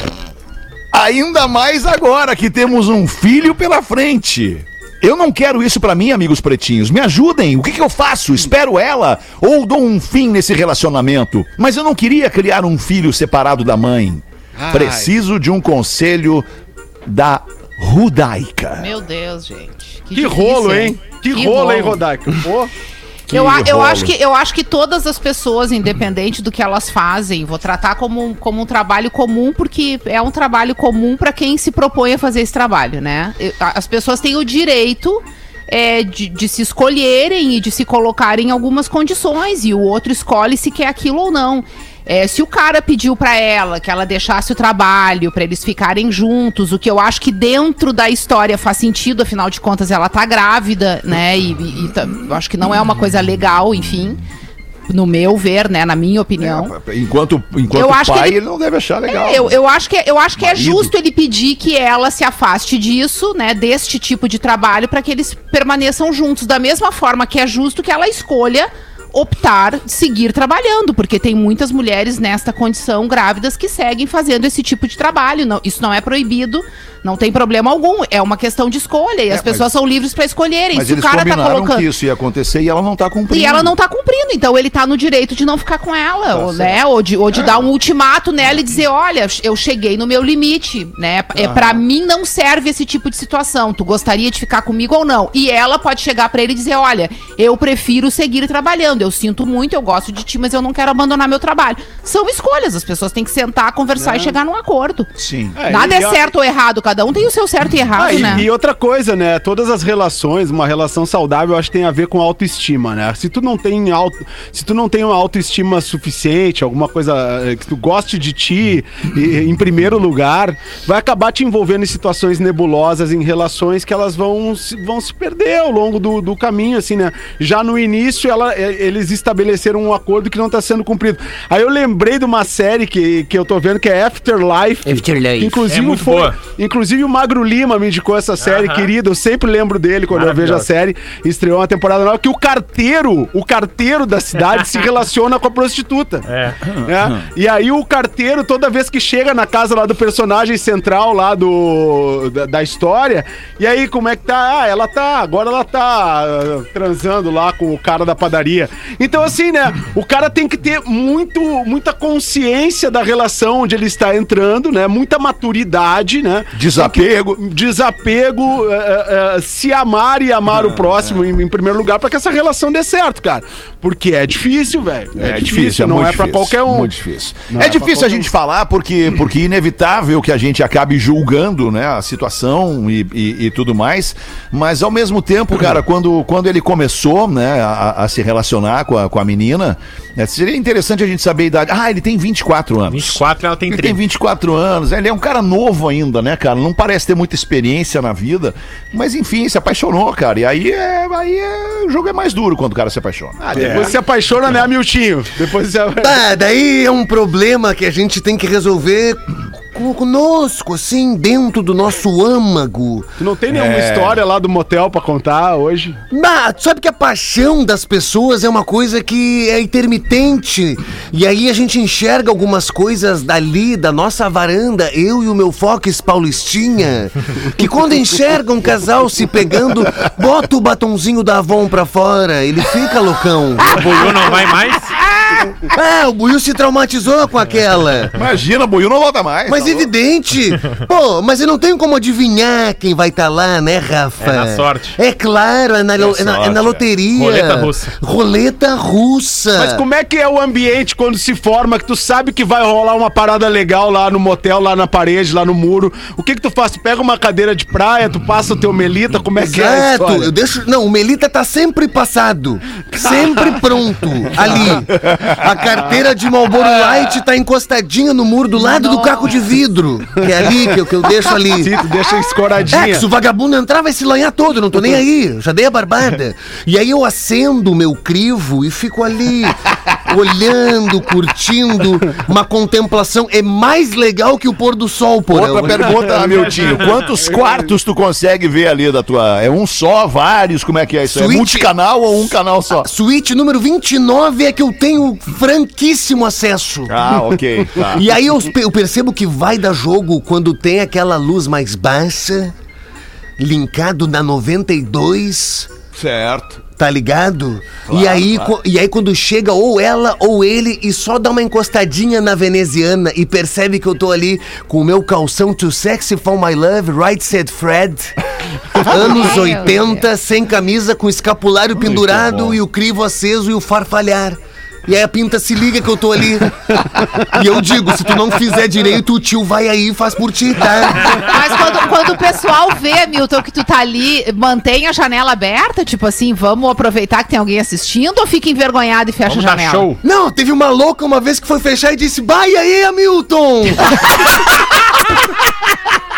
Ainda mais agora que temos um filho pela frente. Eu não quero isso pra mim, amigos pretinhos. Me ajudem. O que, que eu faço? Espero ela ou dou um fim nesse relacionamento? Mas eu não queria criar um filho separado da mãe. Preciso de um conselho da Rudaica. Meu Deus, gente. Que difícil, rolo, hein? Que, rolo, hein, Rodaica? Pô. Eu, eu, acho que, eu acho que todas as pessoas, independente do que elas fazem, vou tratar como, um- como um trabalho comum, porque é um trabalho comum para quem se propõe a fazer esse trabalho, né? As pessoas têm o direito é, de, de se escolherem e de se colocarem em algumas condições, e o outro escolhe se quer aquilo ou não. É, se o cara pediu pra ela que ela deixasse o trabalho pra eles ficarem juntos, o que eu acho que dentro da história faz sentido, afinal de contas ela tá grávida, né? E, e- e tá- eu acho que não é uma coisa legal, enfim, no meu ver, né? Na minha opinião. Enquanto, enquanto Eu acho que pai, ele- ele... não deve achar legal. É, eu, eu acho que, eu acho que é Marido. justo ele pedir que ela se afaste disso, né, deste tipo de trabalho, para que eles permaneçam juntos. Da mesma forma que é justo que ela escolha optar seguir trabalhando, porque tem muitas mulheres nesta condição grávidas que seguem fazendo esse tipo de trabalho. Não, isso não é proibido, não tem problema algum. É uma questão de escolha e as mas- pessoas são livres para escolherem. Mas Se o eles cara tá colocando que isso ia acontecer e ela não tá cumprindo. e ela não tá cumprindo, então ele tá no direito de não ficar com ela, ou, né? Ou de, ou de dar um ultimato nela e dizer, olha, eu cheguei no meu limite, né? É, pra mim não serve esse tipo de situação. Tu gostaria de ficar comigo ou não? E ela pode chegar pra ele e dizer, olha, eu prefiro seguir trabalhando. Falando, eu sinto muito, eu gosto de ti, mas eu não quero abandonar meu trabalho. São escolhas, as pessoas têm que sentar, conversar e chegar num acordo. Sim. É, Nada e é certo ou errado, cada um tem o seu certo e errado, Ah, e, né? e outra coisa, né? Todas as relações, uma relação saudável, eu acho que tem a ver com autoestima, né? Se tu não tem auto, se tu não tem uma autoestima suficiente, alguma coisa eh, que tu goste de ti, e- em primeiro lugar, vai acabar te envolvendo em situações nebulosas, em relações que elas vão, se- vão se perder ao longo do, do caminho, assim, né? Já no início, ela, eh, eles estabeleceram um acordo que não tá sendo cumprido. Aí eu lembrei de uma série que, que eu tô vendo que é Afterlife. Afterlife. Inclusive É muito foi, boa. Inclusive o Magro Lima me indicou essa série, Aham. querida. Eu sempre lembro dele quando eu vejo a série. Estreou uma temporada nova que o carteiro, o carteiro da cidade se [laughs] relaciona com a prostituta. É. né? E aí o carteiro, toda vez que chega na casa lá do personagem central lá do da, da história, e aí como é que tá? Ah, ela tá, agora ela tá ah, transando lá com o cara da padaria. Então assim, né, o cara tem que ter muito muita consciência da relação onde ele está entrando, né? Muita maturidade, né? Desapego. desapego, é, é, é, se amar e amar o próximo em, em primeiro lugar para que essa relação dê certo, cara. Porque é difícil, velho. É, difícil, não muito é para difícil, qualquer um. Muito difícil. Não é, é difícil a gente falar porque porque é inevitável que a gente acabe julgando, né, a situação e, e- e tudo mais. Mas ao mesmo tempo, cara, quando, quando ele começou, né, a, a se relacionar com a, com a menina, né, seria interessante a gente saber a idade. Ah, ele tem 24 anos. 24 ela tem Ele 30. tem 24 anos, ele é um cara novo ainda, né, cara? Não parece ter muita experiência na vida, mas enfim, se apaixonou, cara. E aí, é, aí é- o jogo é mais duro quando o cara se apaixona. Ah, depois se apaixona, né, Miltinho? Depois você... Tá, daí é um problema que a gente tem que resolver conosco, assim, dentro do nosso âmago. Tu não tem nenhuma É. história lá do motel pra contar hoje? Bah, tu sabe que a paixão das pessoas é uma coisa que é intermitente. E aí a gente enxerga algumas coisas dali, da nossa varanda, eu e o meu Fox Paulistinha, que quando enxerga um casal se pegando, bota o batonzinho da Avon pra fora, ele fica loucão. O Buiu não vai mais? Ah, o Buiu se traumatizou com aquela. Imagina, Buiu não volta mais. Mas tá evidente. Pô, mas eu não tenho como adivinhar quem vai estar lá, né, Rafa? É na sorte. É claro, é na, lo- é na- é na sorte, é. loteria. Roleta russa. Roleta russa. Mas como é que é o ambiente quando se forma, que tu sabe que vai rolar uma parada legal lá no motel, lá na parede, lá no muro? O que que tu faz? Tu pega uma cadeira de praia, tu passa o teu melita, como é que é a Exato, eu deixo. Não, o Melita tá sempre passado. Sempre pronto. [laughs] Ali. A carteira de Marlboro Light tá encostadinha no muro do lado do caco de vidro. Que é ali que eu, que eu deixo ali. [laughs] Sim, tu deixa É, escoradinha. que se o vagabundo entrar vai se lanhar todo, não tô nem aí, já dei a barbada. E aí eu acendo o meu crivo e fico ali, olhando, curtindo, uma contemplação. É mais legal que o pôr do sol, porão. Outra pergunta, Miltinho. Quantos quartos tu consegue ver ali da tua. É um só, vários? Como é que é isso? É Suíte- multicanal ou um canal só? Suíte número 29 é que eu tenho franquíssimo acesso. Ah, ok. Tá. E aí eu, eu percebo que vai dar jogo quando tem aquela luz mais baixa, linkado na 92. Certo. Tá ligado? e, aí, co- e aí quando chega ou ela ou ele e só dá uma encostadinha na veneziana e percebe que eu tô ali com o meu calção Too Sexy For My Love, Right Said Fred. [laughs] Anos Meu 80, sem camisa, com escapulário pendurado e o crivo aceso e o farfalhar. E aí a pinta se liga que eu tô ali. e eu digo, se tu não fizer direito, o tio vai aí e faz por ti, tá? Mas quando, quando o pessoal vê, Milton, que tu tá ali, mantém a janela aberta, tipo assim, vamos aproveitar que tem alguém assistindo ou fica envergonhado e fecha Vamos a dar janela? show. Não, teve uma louca uma vez que foi fechar e disse: Vai aí, Hamilton! [laughs]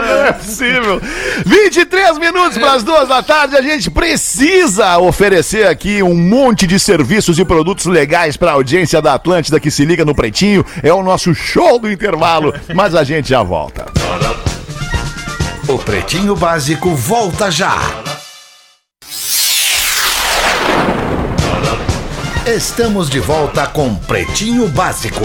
Não é possível. 23 minutos para as duas da tarde. A gente precisa oferecer aqui um monte de serviços e produtos legais para a audiência da Atlântida que se liga no Pretinho. É o nosso show do intervalo, mas a gente já volta. O Pretinho Básico volta já. Estamos de volta com Pretinho Básico.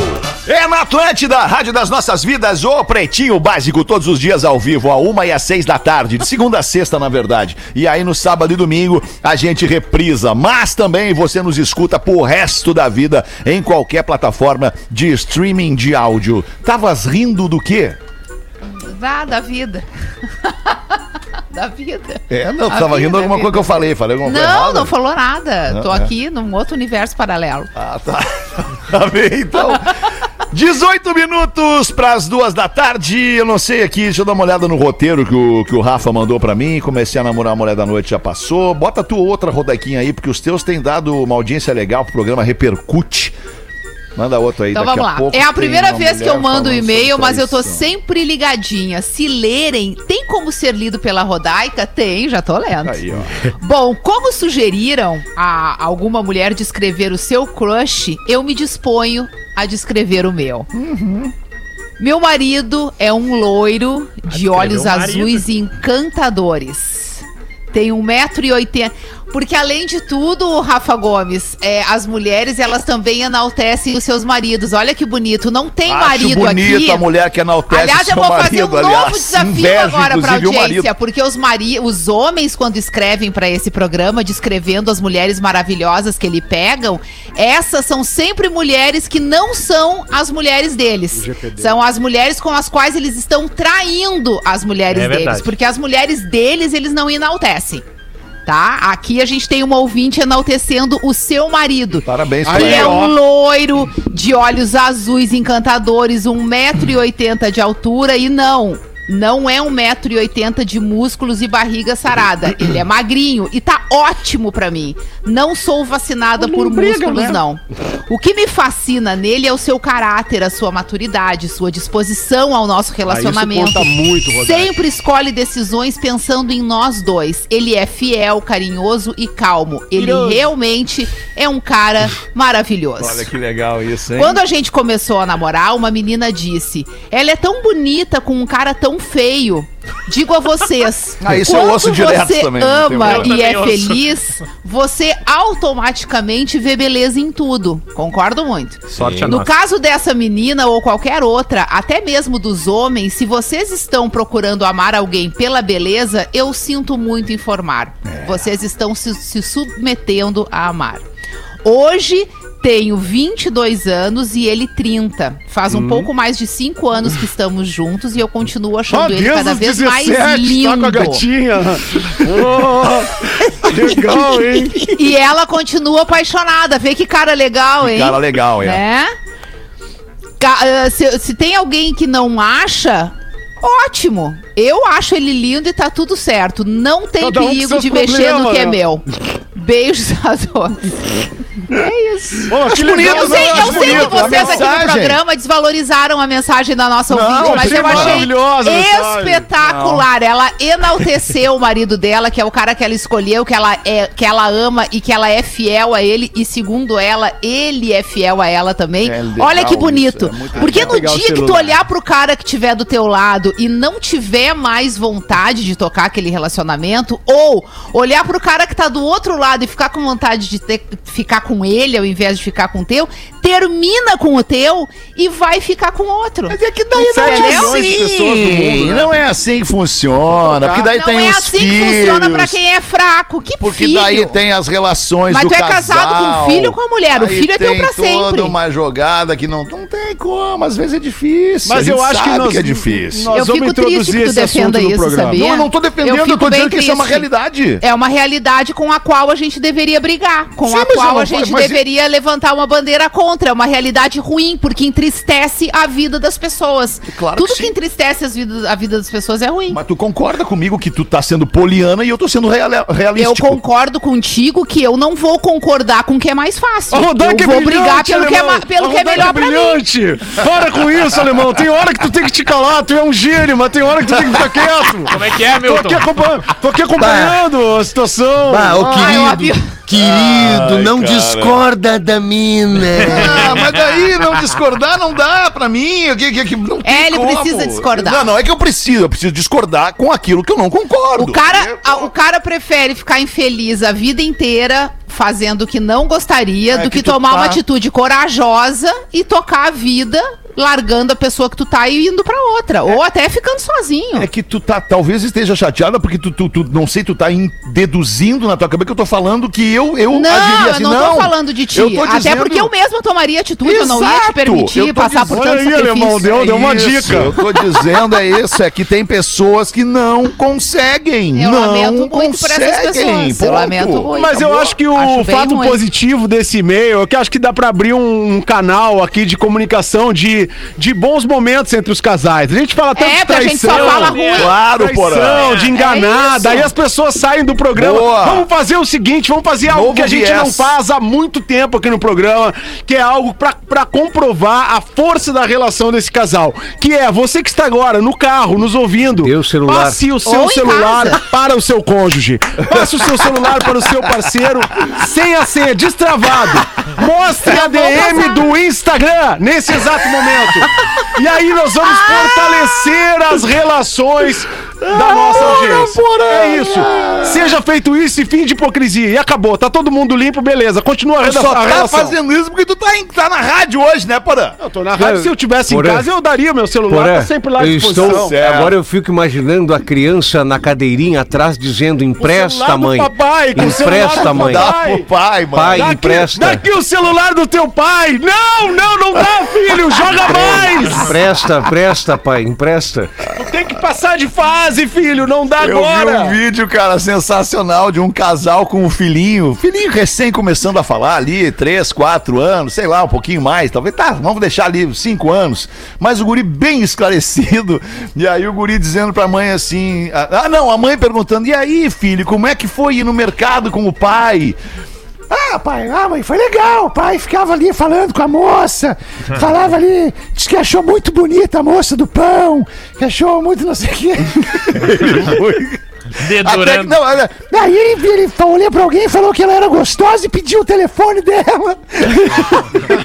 É na Atlântida, Rádio das Nossas Vidas, o Pretinho Básico, todos os dias ao vivo, a uma e às seis da tarde, de segunda a sexta, na verdade. E aí no sábado e domingo a gente reprisa, mas também você nos escuta pro resto da vida em qualquer plataforma de streaming de áudio. Tavas rindo do quê? Vá da vida. [laughs] da vida. É, não, tu tava rindo alguma coisa que eu falei. Falei alguma coisa Não, errada? não falou nada. Tô é. aqui num outro universo paralelo. Ah, tá. [laughs] Tá bem, então. 18 minutos para as duas da tarde. Eu não sei aqui, deixa eu dar uma olhada no roteiro que o, que o Rafa mandou para mim. Comecei a namorar a mulher da noite, já passou. Bota a tua outra rodaquinha aí, porque os teus têm dado uma audiência legal pro programa Repercute. Manda outra aí Então daqui vamos a lá. pouco. É a primeira vez que eu mando o e-mail, mas eu tô sempre ligadinha. Se lerem, tem como ser lido pela Rodaica? Tem, já tô lendo. Aí, ó. Bom, como sugeriram a alguma mulher descrever o seu crush, eu me disponho a descrever o meu. Meu marido é um loiro de olhos marido. azuis e encantadores. Tem 1,80m. Porque além de tudo, Rafa Gomes, é, as mulheres elas também enaltecem os seus maridos. Olha que bonito. Não tem Acho marido bonito aqui. a mulher que enaltece Aliás, seu eu vou fazer um novo aliás. desafio Invejo, agora pra audiência, porque os, mari os homens, quando escrevem pra esse programa, descrevendo as mulheres maravilhosas que ele pegam, essas são sempre mulheres que não são as mulheres deles. São as mulheres com as quais eles estão traindo as mulheres É deles, verdade. porque as mulheres deles eles não enaltecem. Tá? Aqui a gente tem uma ouvinte enaltecendo o seu marido. Parabéns Que Aí, é um loiro de olhos azuis encantadores, 1,80m de altura e não. Não é 1,80m de músculos e barriga sarada. Ele é magrinho e tá ótimo pra mim. Não sou vacinada por músculos, não. O que me fascina nele é o seu caráter, a sua maturidade, sua disposição ao nosso relacionamento. conta muito, Rodaica. Sempre escolhe decisões pensando em nós dois. Ele é fiel, carinhoso e calmo. Ele realmente é um cara maravilhoso. Olha que legal isso, hein? Quando a gente começou a namorar, uma menina disse: Ela é tão bonita com um cara tão feio. Digo a vocês, [laughs] Ah, isso eu ouço direto você também, ama e é feliz, você automaticamente vê beleza em tudo. Concordo muito. Sorte a No nossa. caso dessa menina ou qualquer outra, até mesmo dos homens, se vocês estão procurando amar alguém pela beleza, eu sinto muito informar. Vocês estão se, se submetendo a amar. Hoje tenho 22 anos e ele 30. Faz um pouco mais de 5 anos que estamos juntos e eu continuo achando ele cada vez mais lindo. tá com a gatinha. Oh, [laughs] legal, hein? E ela continua apaixonada. Vê que cara legal, hein? Cara legal, é. Né? Ah, se, se tem alguém que não acha, ótimo. Eu acho ele lindo e tá tudo certo. Não tem Cada um perigo seus de mexer no problemas, que é né? meu. [laughs] Beijos [laughs] a todos. É isso. Pô, que bonito, legal, Eu sei, eu sei que vocês aqui no programa desvalorizaram a mensagem da nossa Não, ouvinte, mas achei eu achei espetacular. Ela enalteceu o marido dela, que é o cara que ela escolheu, que ela, é, que ela ama e que ela é fiel a ele. E segundo ela, ele é fiel a ela também. É legal Olha que bonito. é Porque no dia que tu olhar pro cara que tiver do teu lado e não tiver mais vontade de tocar aquele relacionamento, ou olhar pro cara que tá do outro lado e ficar com vontade de ter, ficar com ele ao invés de ficar com o teu, termina com o teu e vai ficar com outro. Mas é que daí não é milhões de pessoas no mundo, né? Não é assim que funciona. Porque daí não tem é os assim filhos. que funciona pra quem é fraco. Que Porque filho? daí tem as relações Mas do tu é casal. casado com filho ou com a mulher? O filho é teu tem pra sempre. toda uma jogada que não, não tem como. Às vezes é difícil. Mas a eu acho que nós- é difícil. nós eu vamos fico triste introduzir que tu esse assunto no isso, programa. sabia? Não, eu não tô defendendo, eu, fico tô dizendo que isso é uma realidade. É uma realidade com a qual a gente deveria brigar, com Sim, a eu qual a gente vou- deveria levantar uma bandeira contra. É uma realidade ruim, porque entristece a vida das pessoas. Claro Tudo que que, entristece as vidas- a vida das pessoas é ruim. Mas tu concorda comigo que tu tá sendo poliana e eu tô sendo real, Eu realístico? concordo contigo que eu não vou concordar com o que é mais fácil. Eu vou é brigar brilhante, pelo que é, pelo que é melhor pra mim. brilhante. Para com isso, alemão. Tem hora que tu tem que te calar. Tu é um gênio, mas tem hora que tu tem que ficar quieto. Como é que é, Tô Milton? aqui, acompanhando, tô aqui acompanhando a situação. Bah, Ah, eu avi- querido, Ai, não cara. discorda da mina. [laughs] Ah, mas daí não discordar não dá pra mim. O que, que, que, não tem É, ele como. precisa discordar. Não, não é que eu preciso. Eu preciso discordar com aquilo que eu não concordo. O cara, a- o cara prefere ficar infeliz a vida inteira fazendo o que não gostaria É do que que, tomar tá- uma atitude corajosa e tocar a vida largando a pessoa que tu tá e indo pra outra. Ou até ficando sozinho. É que tu tá, talvez esteja chateada porque tu, tu, tu- não sei, tu tá in- deduzindo na tua cabeça que eu tô falando que eu, eu Não, agiria eu assim. não, tô falando de ti. eu tô Até dizendo- porque eu mesma tomaria atitude, eu não ia te Exato, permitir eu passar por dizendo- tanto aí, alemão, sacrifício. deu, deu uma Isso, dica. Eu tô dizendo é isso, é que tem pessoas que não conseguem. Eu não lamento muito por essas conseguem, pessoas. Eu lamento muito. Mas eu acho que o Acho fato ruim. positivo desse e-mail é que acho que dá pra abrir um, um canal aqui de comunicação de, de bons momentos entre os casais. A gente fala tanto É, de gente traição, só fala ruim. Claro, porra. traição, de enganar, É isso. daí as pessoas saem do programa. Boa. Vamos fazer o seguinte, vamos fazer algo que a gente viés. não faz há muito tempo aqui no programa, que é algo pra, pra comprovar a força da relação desse casal. Que é, você que está agora no carro, nos ouvindo, o celular. passe o seu Ou celular para o seu cônjuge. Passe o seu celular para o seu parceiro sem a senha, destravado. Mostre a DM do Instagram nesse exato momento. E aí nós vamos fortalecer as relações da nossa audiência. É isso. Seja feito isso e fim de hipocrisia. E acabou. Tá todo mundo limpo, beleza. Continua a, Tu reda- só a tá relação. fazendo isso porque tu tá, em- tá na rádio hoje, né, Porã? Eu tô na rádio. Se eu tivesse em casa, eu daria meu celular. Porém, Tá sempre lá à eu disposição. estou, Certo. agora eu fico imaginando a criança na cadeirinha atrás dizendo empresta, mãe. papai, com o celular empresta, do mãe. Dá Pai. pro pai, mano. Pai, Daqui, empresta. daqui o celular do teu pai! Não, não, não dá, filho! Joga mais! Empresta, empresta, pai, empresta. Tem que passar de fase, filho! Não dá Eu vi agora! um vídeo, cara, sensacional de um casal com um filhinho, filhinho recém começando a falar ali, 3, 4 anos, sei lá, um pouquinho mais, talvez, tá, vamos deixar ali 5 anos, mas o guri bem esclarecido, [laughs] e aí o guri dizendo pra mãe assim, ah, não, a mãe perguntando, e aí, filho, como é que foi ir no mercado com o pai? Ah, pai, ah, mãe, foi legal. O pai ficava ali falando com a moça, [laughs] falava ali, disse que achou muito bonita a moça do pão, que achou muito não sei o quê. [laughs] [laughs] Até que, Dedurando. não, olha, Daí ele, ele olhou pra alguém, falou que ela era gostosa e pediu o telefone dela. Meu Deus.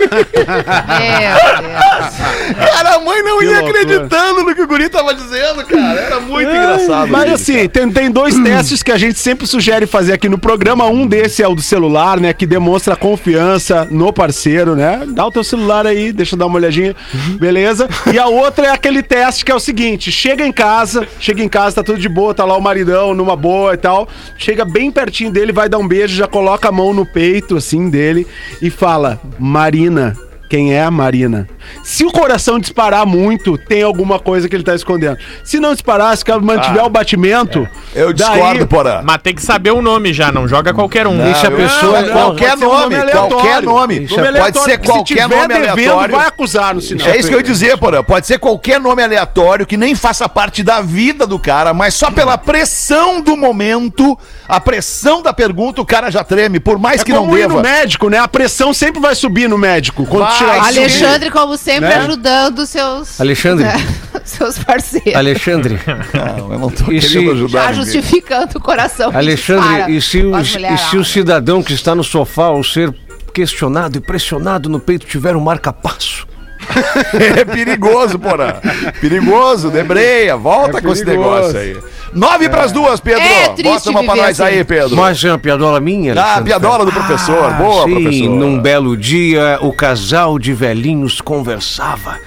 cara, a mãe não ia loucura. acreditando no que o guri tava dizendo, cara, era muito engraçado. Mas assim, tem, tem dois testes que a gente sempre sugere fazer aqui no programa. Um desse é o do celular, né? Que demonstra confiança no parceiro, né? Dá o teu celular aí, deixa eu dar uma olhadinha. Beleza? E a outra é aquele teste que é o seguinte: chega em casa, chega em casa, tá tudo de boa, tá lá o maridão numa boa e tal. Chega bem pertinho dele, vai dar um beijo, já coloca a mão no peito, assim, dele e fala: Marina. Quem é a Marina? Se o coração disparar muito, tem alguma coisa que ele tá escondendo. Se não disparar, se mantiver o batimento. Eu discordo, Porã. Mas tem que saber o nome já, não joga qualquer um. Deixa a pessoa. não, qualquer pode ser um nome, aleatório. qualquer nome. Nome Pode aleatório, ser se qualquer tiver nome devendo, aleatório. vai acusar no sinal. É isso que eu ia dizer, Porã. Pode ser qualquer nome aleatório que nem faça parte da vida do cara, mas só pela pressão do momento, a pressão da pergunta, o cara já treme, por mais É que não ir no deva. médico, né? A pressão sempre vai subir no médico. Quando Vai. Tirar Alexandre, como sempre, Né? ajudando seus. Alexandre. né, [laughs] seus parceiros. Alexandre, Não, eu não tô E querendo se- ajudar Já justificando o coração. Alexandre, e se, o, e se o cidadão que está no sofá ao ser questionado e pressionado no peito tiver um marca-passo? [laughs] É perigoso, Porã. Perigoso, debreia, volta com esse perigoso. negócio aí. Nove pras duas, Pedro. É triste Bota uma pra nós assim. aí, Pedro. Mas é uma piadola minha, Ah, Alexandre piadola do professor. Boa, Sim, professor. num belo dia, o casal de velhinhos conversava.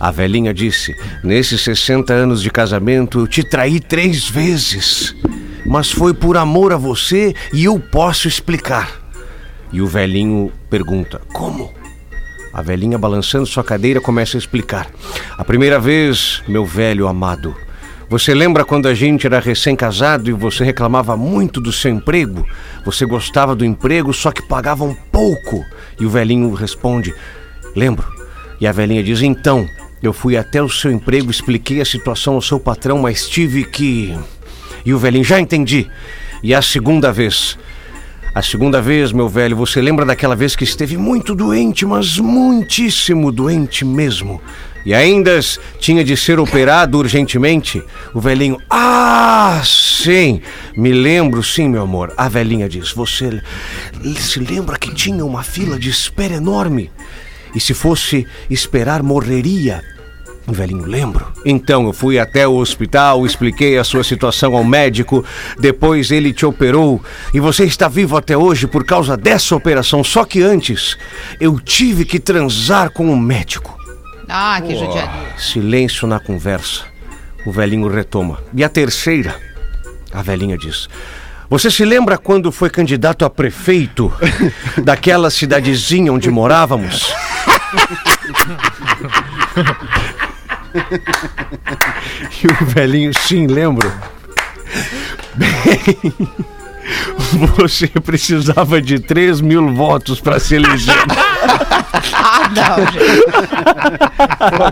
A velhinha disse: Nesses 60 anos de casamento, eu te traí três vezes. Mas foi por amor a você e eu posso explicar. E o velhinho pergunta: Como? A velhinha, balançando sua cadeira, começa a explicar. A primeira vez, meu velho amado, você lembra quando a gente era recém-casado e você reclamava muito do seu emprego? Você gostava do emprego, só que pagava um pouco. E o velhinho responde: Lembro. E a velhinha diz: Então, eu fui até o seu emprego, expliquei a situação ao seu patrão, mas tive que. E o velhinho: Já entendi. E a segunda vez. A segunda vez, meu velho, você lembra daquela vez que esteve muito doente, mas muitíssimo doente mesmo? E ainda tinha de ser operado urgentemente? O velhinho, ah, sim, me lembro, sim, meu amor. A velhinha diz, você se lembra que tinha uma fila de espera enorme? E se fosse esperar, morreria. O velhinho, lembro. Então eu fui até o hospital, expliquei a sua situação ao médico, depois ele te operou e você está vivo até hoje por causa dessa operação. Só que antes eu tive que transar com o médico. Ah, que judiaria. Silêncio na conversa. O velhinho retoma. E a terceira, a velhinha diz: Você se lembra quando foi candidato a prefeito [laughs] daquela cidadezinha onde morávamos? [laughs] [laughs] e o velhinho, sim, lembro. Bem, [laughs] você precisava de 3 mil votos para se eleger. [laughs] Ah, não, gente.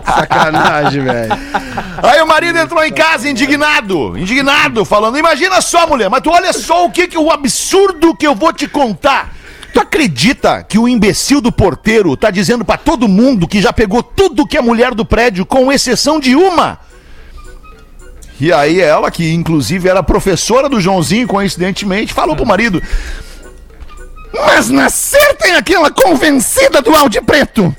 Sacanagem, velho. Aí o marido entrou em casa indignado, indignado, falando: Imagina só, mulher, mas tu olha só o que, que o absurdo que eu vou te contar. Tu acredita que o imbecil do porteiro tá dizendo pra todo mundo que já pegou tudo que é mulher do prédio, com exceção de uma? E aí ela, que inclusive era professora do Joãozinho, coincidentemente, falou pro marido: Mas nascer tem aquela convencida do Audi Preto.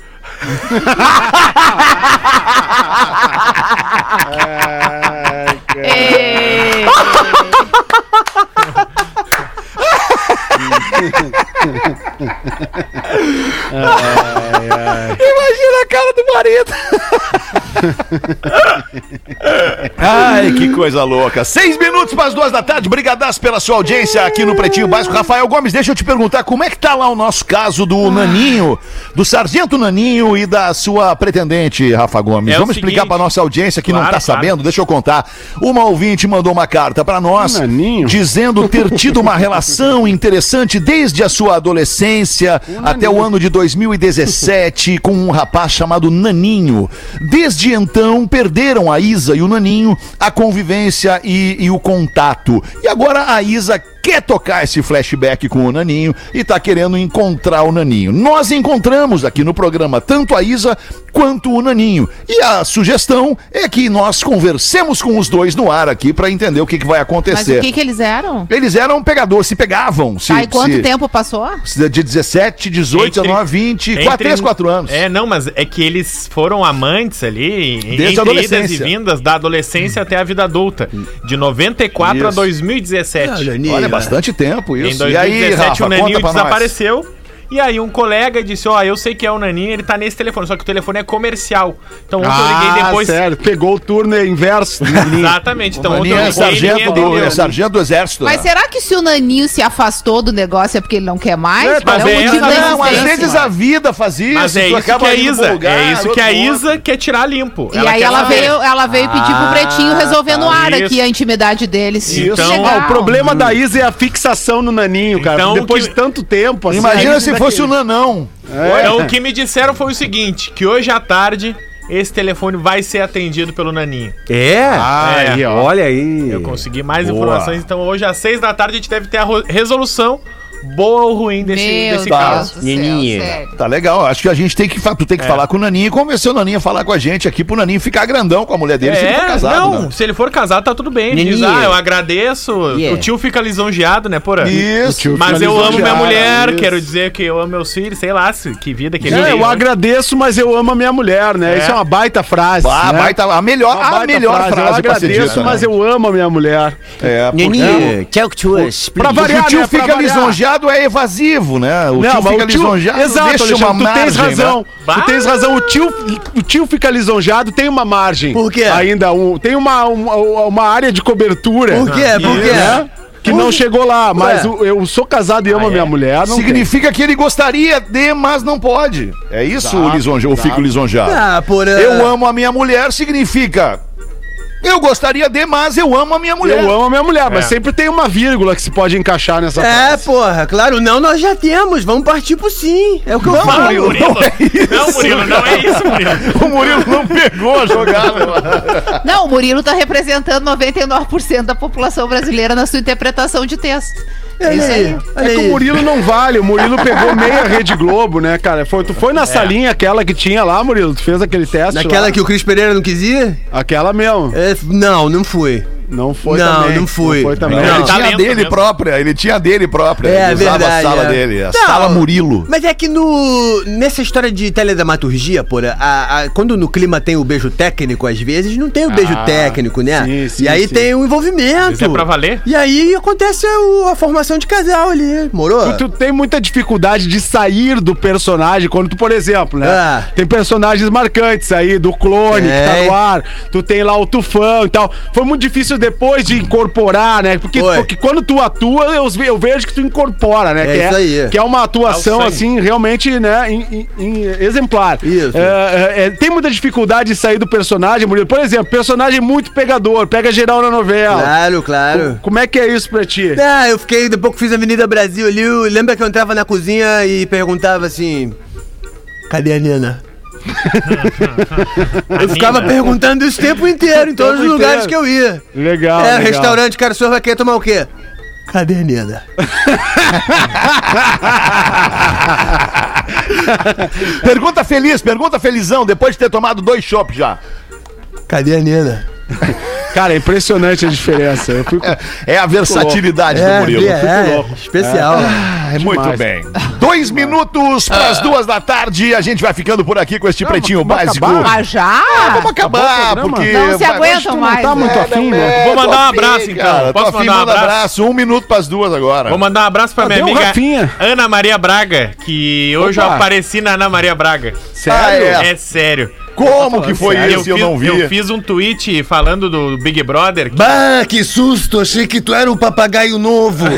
Ei, [laughs] [laughs] [laughs] Imagina a cara do marido. [laughs] Ai, que coisa louca. Seis minutos para as duas da tarde. Brigadaço pela sua audiência aqui no Pretinho Básico. Rafael Gomes, deixa eu te perguntar, como é que tá lá o nosso caso do Naninho, do Sargento Naninho e da sua pretendente, Rafa Gomes? É o Vamos explicar seguinte- para nossa audiência que não Claro, tá claro. sabendo, deixa eu contar. Uma ouvinte mandou uma carta para nós, Naninho? dizendo ter tido uma [laughs] relação interessante desde a sua adolescência até o ano de 2017 com um rapaz chamado Naninho. Desde então, perderam a Isa e o Naninho a convivência e, e o contato. E agora a Isa quer tocar esse flashback com o Naninho e tá querendo encontrar o Naninho. Nós encontramos aqui no programa tanto a Isa quanto o Naninho. E a sugestão é que nós conversemos com os dois no ar aqui para entender o que, que vai mas acontecer. o que que eles eram? Eles eram pegadores, se pegavam. Se, Aí quanto se- tempo passou? se- De 17, 18, Entre- 19, 20, entre- 4, 3, 4 anos. É, não, mas é que eles foram amantes ali, Desde a entre idas e vindas, da adolescência até a vida adulta. De 94 a Isso. 2017. Olha, é bastante tempo Em isso. E aí, 2017 Rafa, o nós. desapareceu. E aí um colega disse, ó, eu sei que é o Naninho, ele tá nesse telefone, só que o telefone é comercial. Então ontem eu liguei depois... Ah, sério. Pegou o turno inverso. [laughs] do Naninho. Exatamente, então O ontem eu é liguei e sargento do, é sargento do exército. Mas né? será que se o Naninho se afastou do negócio é porque ele não quer mais? É, o é motivo essa- da Não, às vezes a vida faz isso. Mas é isso que acaba a um Isa, lugar, é isso que a. Isa quer tirar limpo. E aí quer ela veio, ela veio pedir pro Pretinho resolver no ar isso. aqui a intimidade deles. Então- Ah, legal. o problema da Isa é a fixação no naninho, cara. Então, Depois de tanto tempo. assim, Imagina se fosse o Nanão. Então o que me disseram foi o seguinte, que hoje à tarde esse telefone vai ser atendido pelo Naninho. É? Ah, É. aí, ó. Olha aí. Eu consegui mais Boa. informações, então hoje às seis da tarde a gente deve ter a resolução boa ou ruim desse, Meu desse Deus caso. sério. Tá legal. Acho que a gente tem que, tu tem que falar com o Naninho e convencer o Naninho a falar com a gente aqui pro Naninho ficar grandão com a mulher dele se ele for É, casado. não, né? se ele for casado tá tudo bem. Ele diz, ah, eu agradeço. Yeah. O tio fica lisonjeado, né, porra? Isso. Mas eu amo minha lisonjeado, mulher, isso. quero dizer que eu amo meus filhos, sei lá, se- que vida que ele É, tem, eu né? agradeço, mas eu amo a minha mulher, né? É. Isso é uma baita frase. Ah, né? baita- a melhor, Uma a baita melhor frase, Eu pra ser agradeço, dita, mas né? eu amo a minha mulher. É, porque Nininha, tell to us. Pra variar, o tio né? Fica variar. Lisonjeado é evasivo, né? O Não, tio fica o tio, lisonjeado, exato, deixa Alexandre, uma tu tens margem, razão. né? Tu tens razão. O tio, o tio fica lisonjeado, tem uma margem. Por quê? Ainda um, tem uma, uma, uma área de cobertura. Por quê? Por quê? Né? Que não chegou lá, mas o- eu sou casado e amo a minha mulher. Não Significa que ele gostaria de, mas não pode. É isso o lisonjeado, eu fico lisonjeado. Ah, por... ah, Eu amo a minha mulher significa. Eu gostaria de, mas eu amo a minha mulher. Eu amo a minha mulher, mas É. sempre tem uma vírgula que se pode encaixar nessa É, frase. porra, claro, não, nós já temos. Vamos partir pro sim. É o que eu Não, falo. Murilo, não, Murilo, não é isso, Murilo. [laughs] O Murilo não pegou a jogada. Não, o Murilo tá representando 99% da população brasileira na sua interpretação de texto. É isso aí. É que o. Murilo não vale, o Murilo pegou meia Rede Globo, né, cara? Foi, tu foi na salinha aquela que tinha lá, Murilo? Tu fez aquele teste Naquela lá? que o Cris Pereira não quis ir? Aquela mesmo. É, não, não fui. Não foi Não, também. não fui. foi também. Não, ele Não, tinha dele mesmo. própria, ele tinha dele própria. É, ele usava verdade, a sala é. dele, a Não, sala Murilo. Mas é que no nessa história de teledramaturgia, porra, a, a- quando no clima tem o beijo técnico, às vezes não tem o beijo Ah, técnico, né? sim, sim, e aí sim. tem o envolvimento. Isso é pra valer? E aí acontece o- a formação de casal ali, morou? Tu, tu tem muita dificuldade de sair do personagem quando tu, por exemplo, né? Ah. Tem personagens marcantes aí, do clone que tá É. no ar, tu tem lá o tufão e tal. Foi muito difícil depois de incorporar, né? Porque, Foi. porque quando tu atua, eu, eu vejo que tu incorpora, né? É que isso aí. Que é uma atuação, É o assim, realmente, né? em- em- em exemplar. Isso. É, é, é, tem muita dificuldade de sair do personagem, Murilo. Por exemplo, personagem muito pegador, pega geral na novela. Claro, claro. Como é que é isso pra ti? Ah, eu fiquei, depois que fiz a Avenida Brasil ali, lembra que eu entrava na cozinha e perguntava assim: Cadê a Nina? [laughs] eu ficava perguntando isso o tempo inteiro, em [laughs] todos os lugares que eu ia. Legal. é, legal. restaurante, cara, o senhor vai querer tomar o quê? Cadê a Nina? [laughs] Pergunta feliz, pergunta felizão, depois de ter tomado dois chopps já. Cadê a Nina? Cara, é impressionante a diferença. Eu fico... É a versatilidade do É, Murilo. é, é, especial. É, Muito demais. bem. Dois minutos para as duas da tarde. A gente vai ficando por aqui com este pretinho vamos básico. acabar? Ah, já? Ah, vamos acabar, porque. Não se aguentam tu não mais, tá né? muito afim, né? Vou mandar um abraço, então. cara. Posso afim, mandar um abraço? abraço. Um minuto para as duas agora. Vou mandar um abraço pra minha amiga Rafinha? Ana Maria Braga, que hoje Opa. eu apareci na Ana Maria Braga. Sério? É sério. Como que foi eu, isso? Eu fiz, não vi. eu fiz um tweet falando do Big Brother. Bah, que susto! Achei que tu era o papagaio novo. [laughs]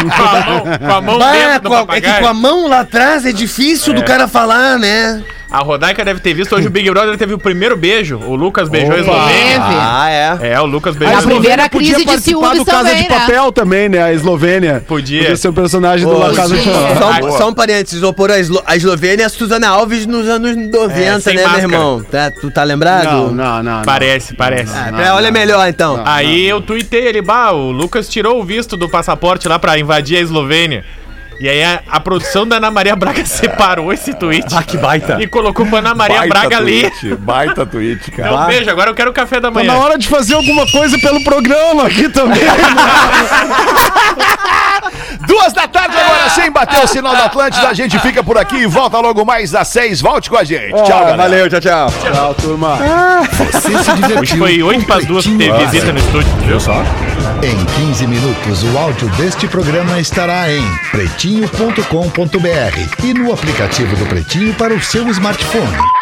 Com a mão, com a mão Bah, dentro do com a- é que papagaio. com a mão lá atrás é difícil do cara falar, né? A Rodaica deve ter visto. Hoje o Big Brother teve o primeiro beijo. O Lucas beijou a. Eslovênia. Ah, é. É, o Lucas beijou A a Eslovênia. primeira Eslovênia crise de participar ciúmes do Casa também, de né? Papel também, né? A Eslovênia. Podia. Podia ser o personagem do La Casa de podia. Papel. Só, um- só um parênteses, vou pôr a, Eslo a Eslovênia e a Suzana Alves nos anos 90, É, sem né, máscara. meu irmão? Tá, tu tá lembrado? Não, não, não. Parece, parece. Ah, olha melhor então. Aí eu tuitei ele, bah, o Lucas tirou o visto do passaporte lá pra invadir a Eslovênia. E aí a, a produção da Ana Maria Braga separou esse tweet. Ah, que baita. E colocou pra Ana Maria Baita Braga tweet, Baita tweet, cara. Então, beijo, agora eu quero o café da Tá na manhã. hora de fazer alguma coisa pelo programa aqui também. [laughs] Duas da tarde agora, sem bater o sinal da Atlântida, a gente fica por aqui e volta logo mais às seis. Volte com a gente. Tchau, galera. Valeu, tchau, tchau. Tchau, turma. Você se divertiu Hoje foi 8 para as duas que Pretinho teve visita no estúdio. Viu só? Em 15 minutos, o áudio deste programa estará em pretinho.com.br e no aplicativo do Pretinho para o seu smartphone.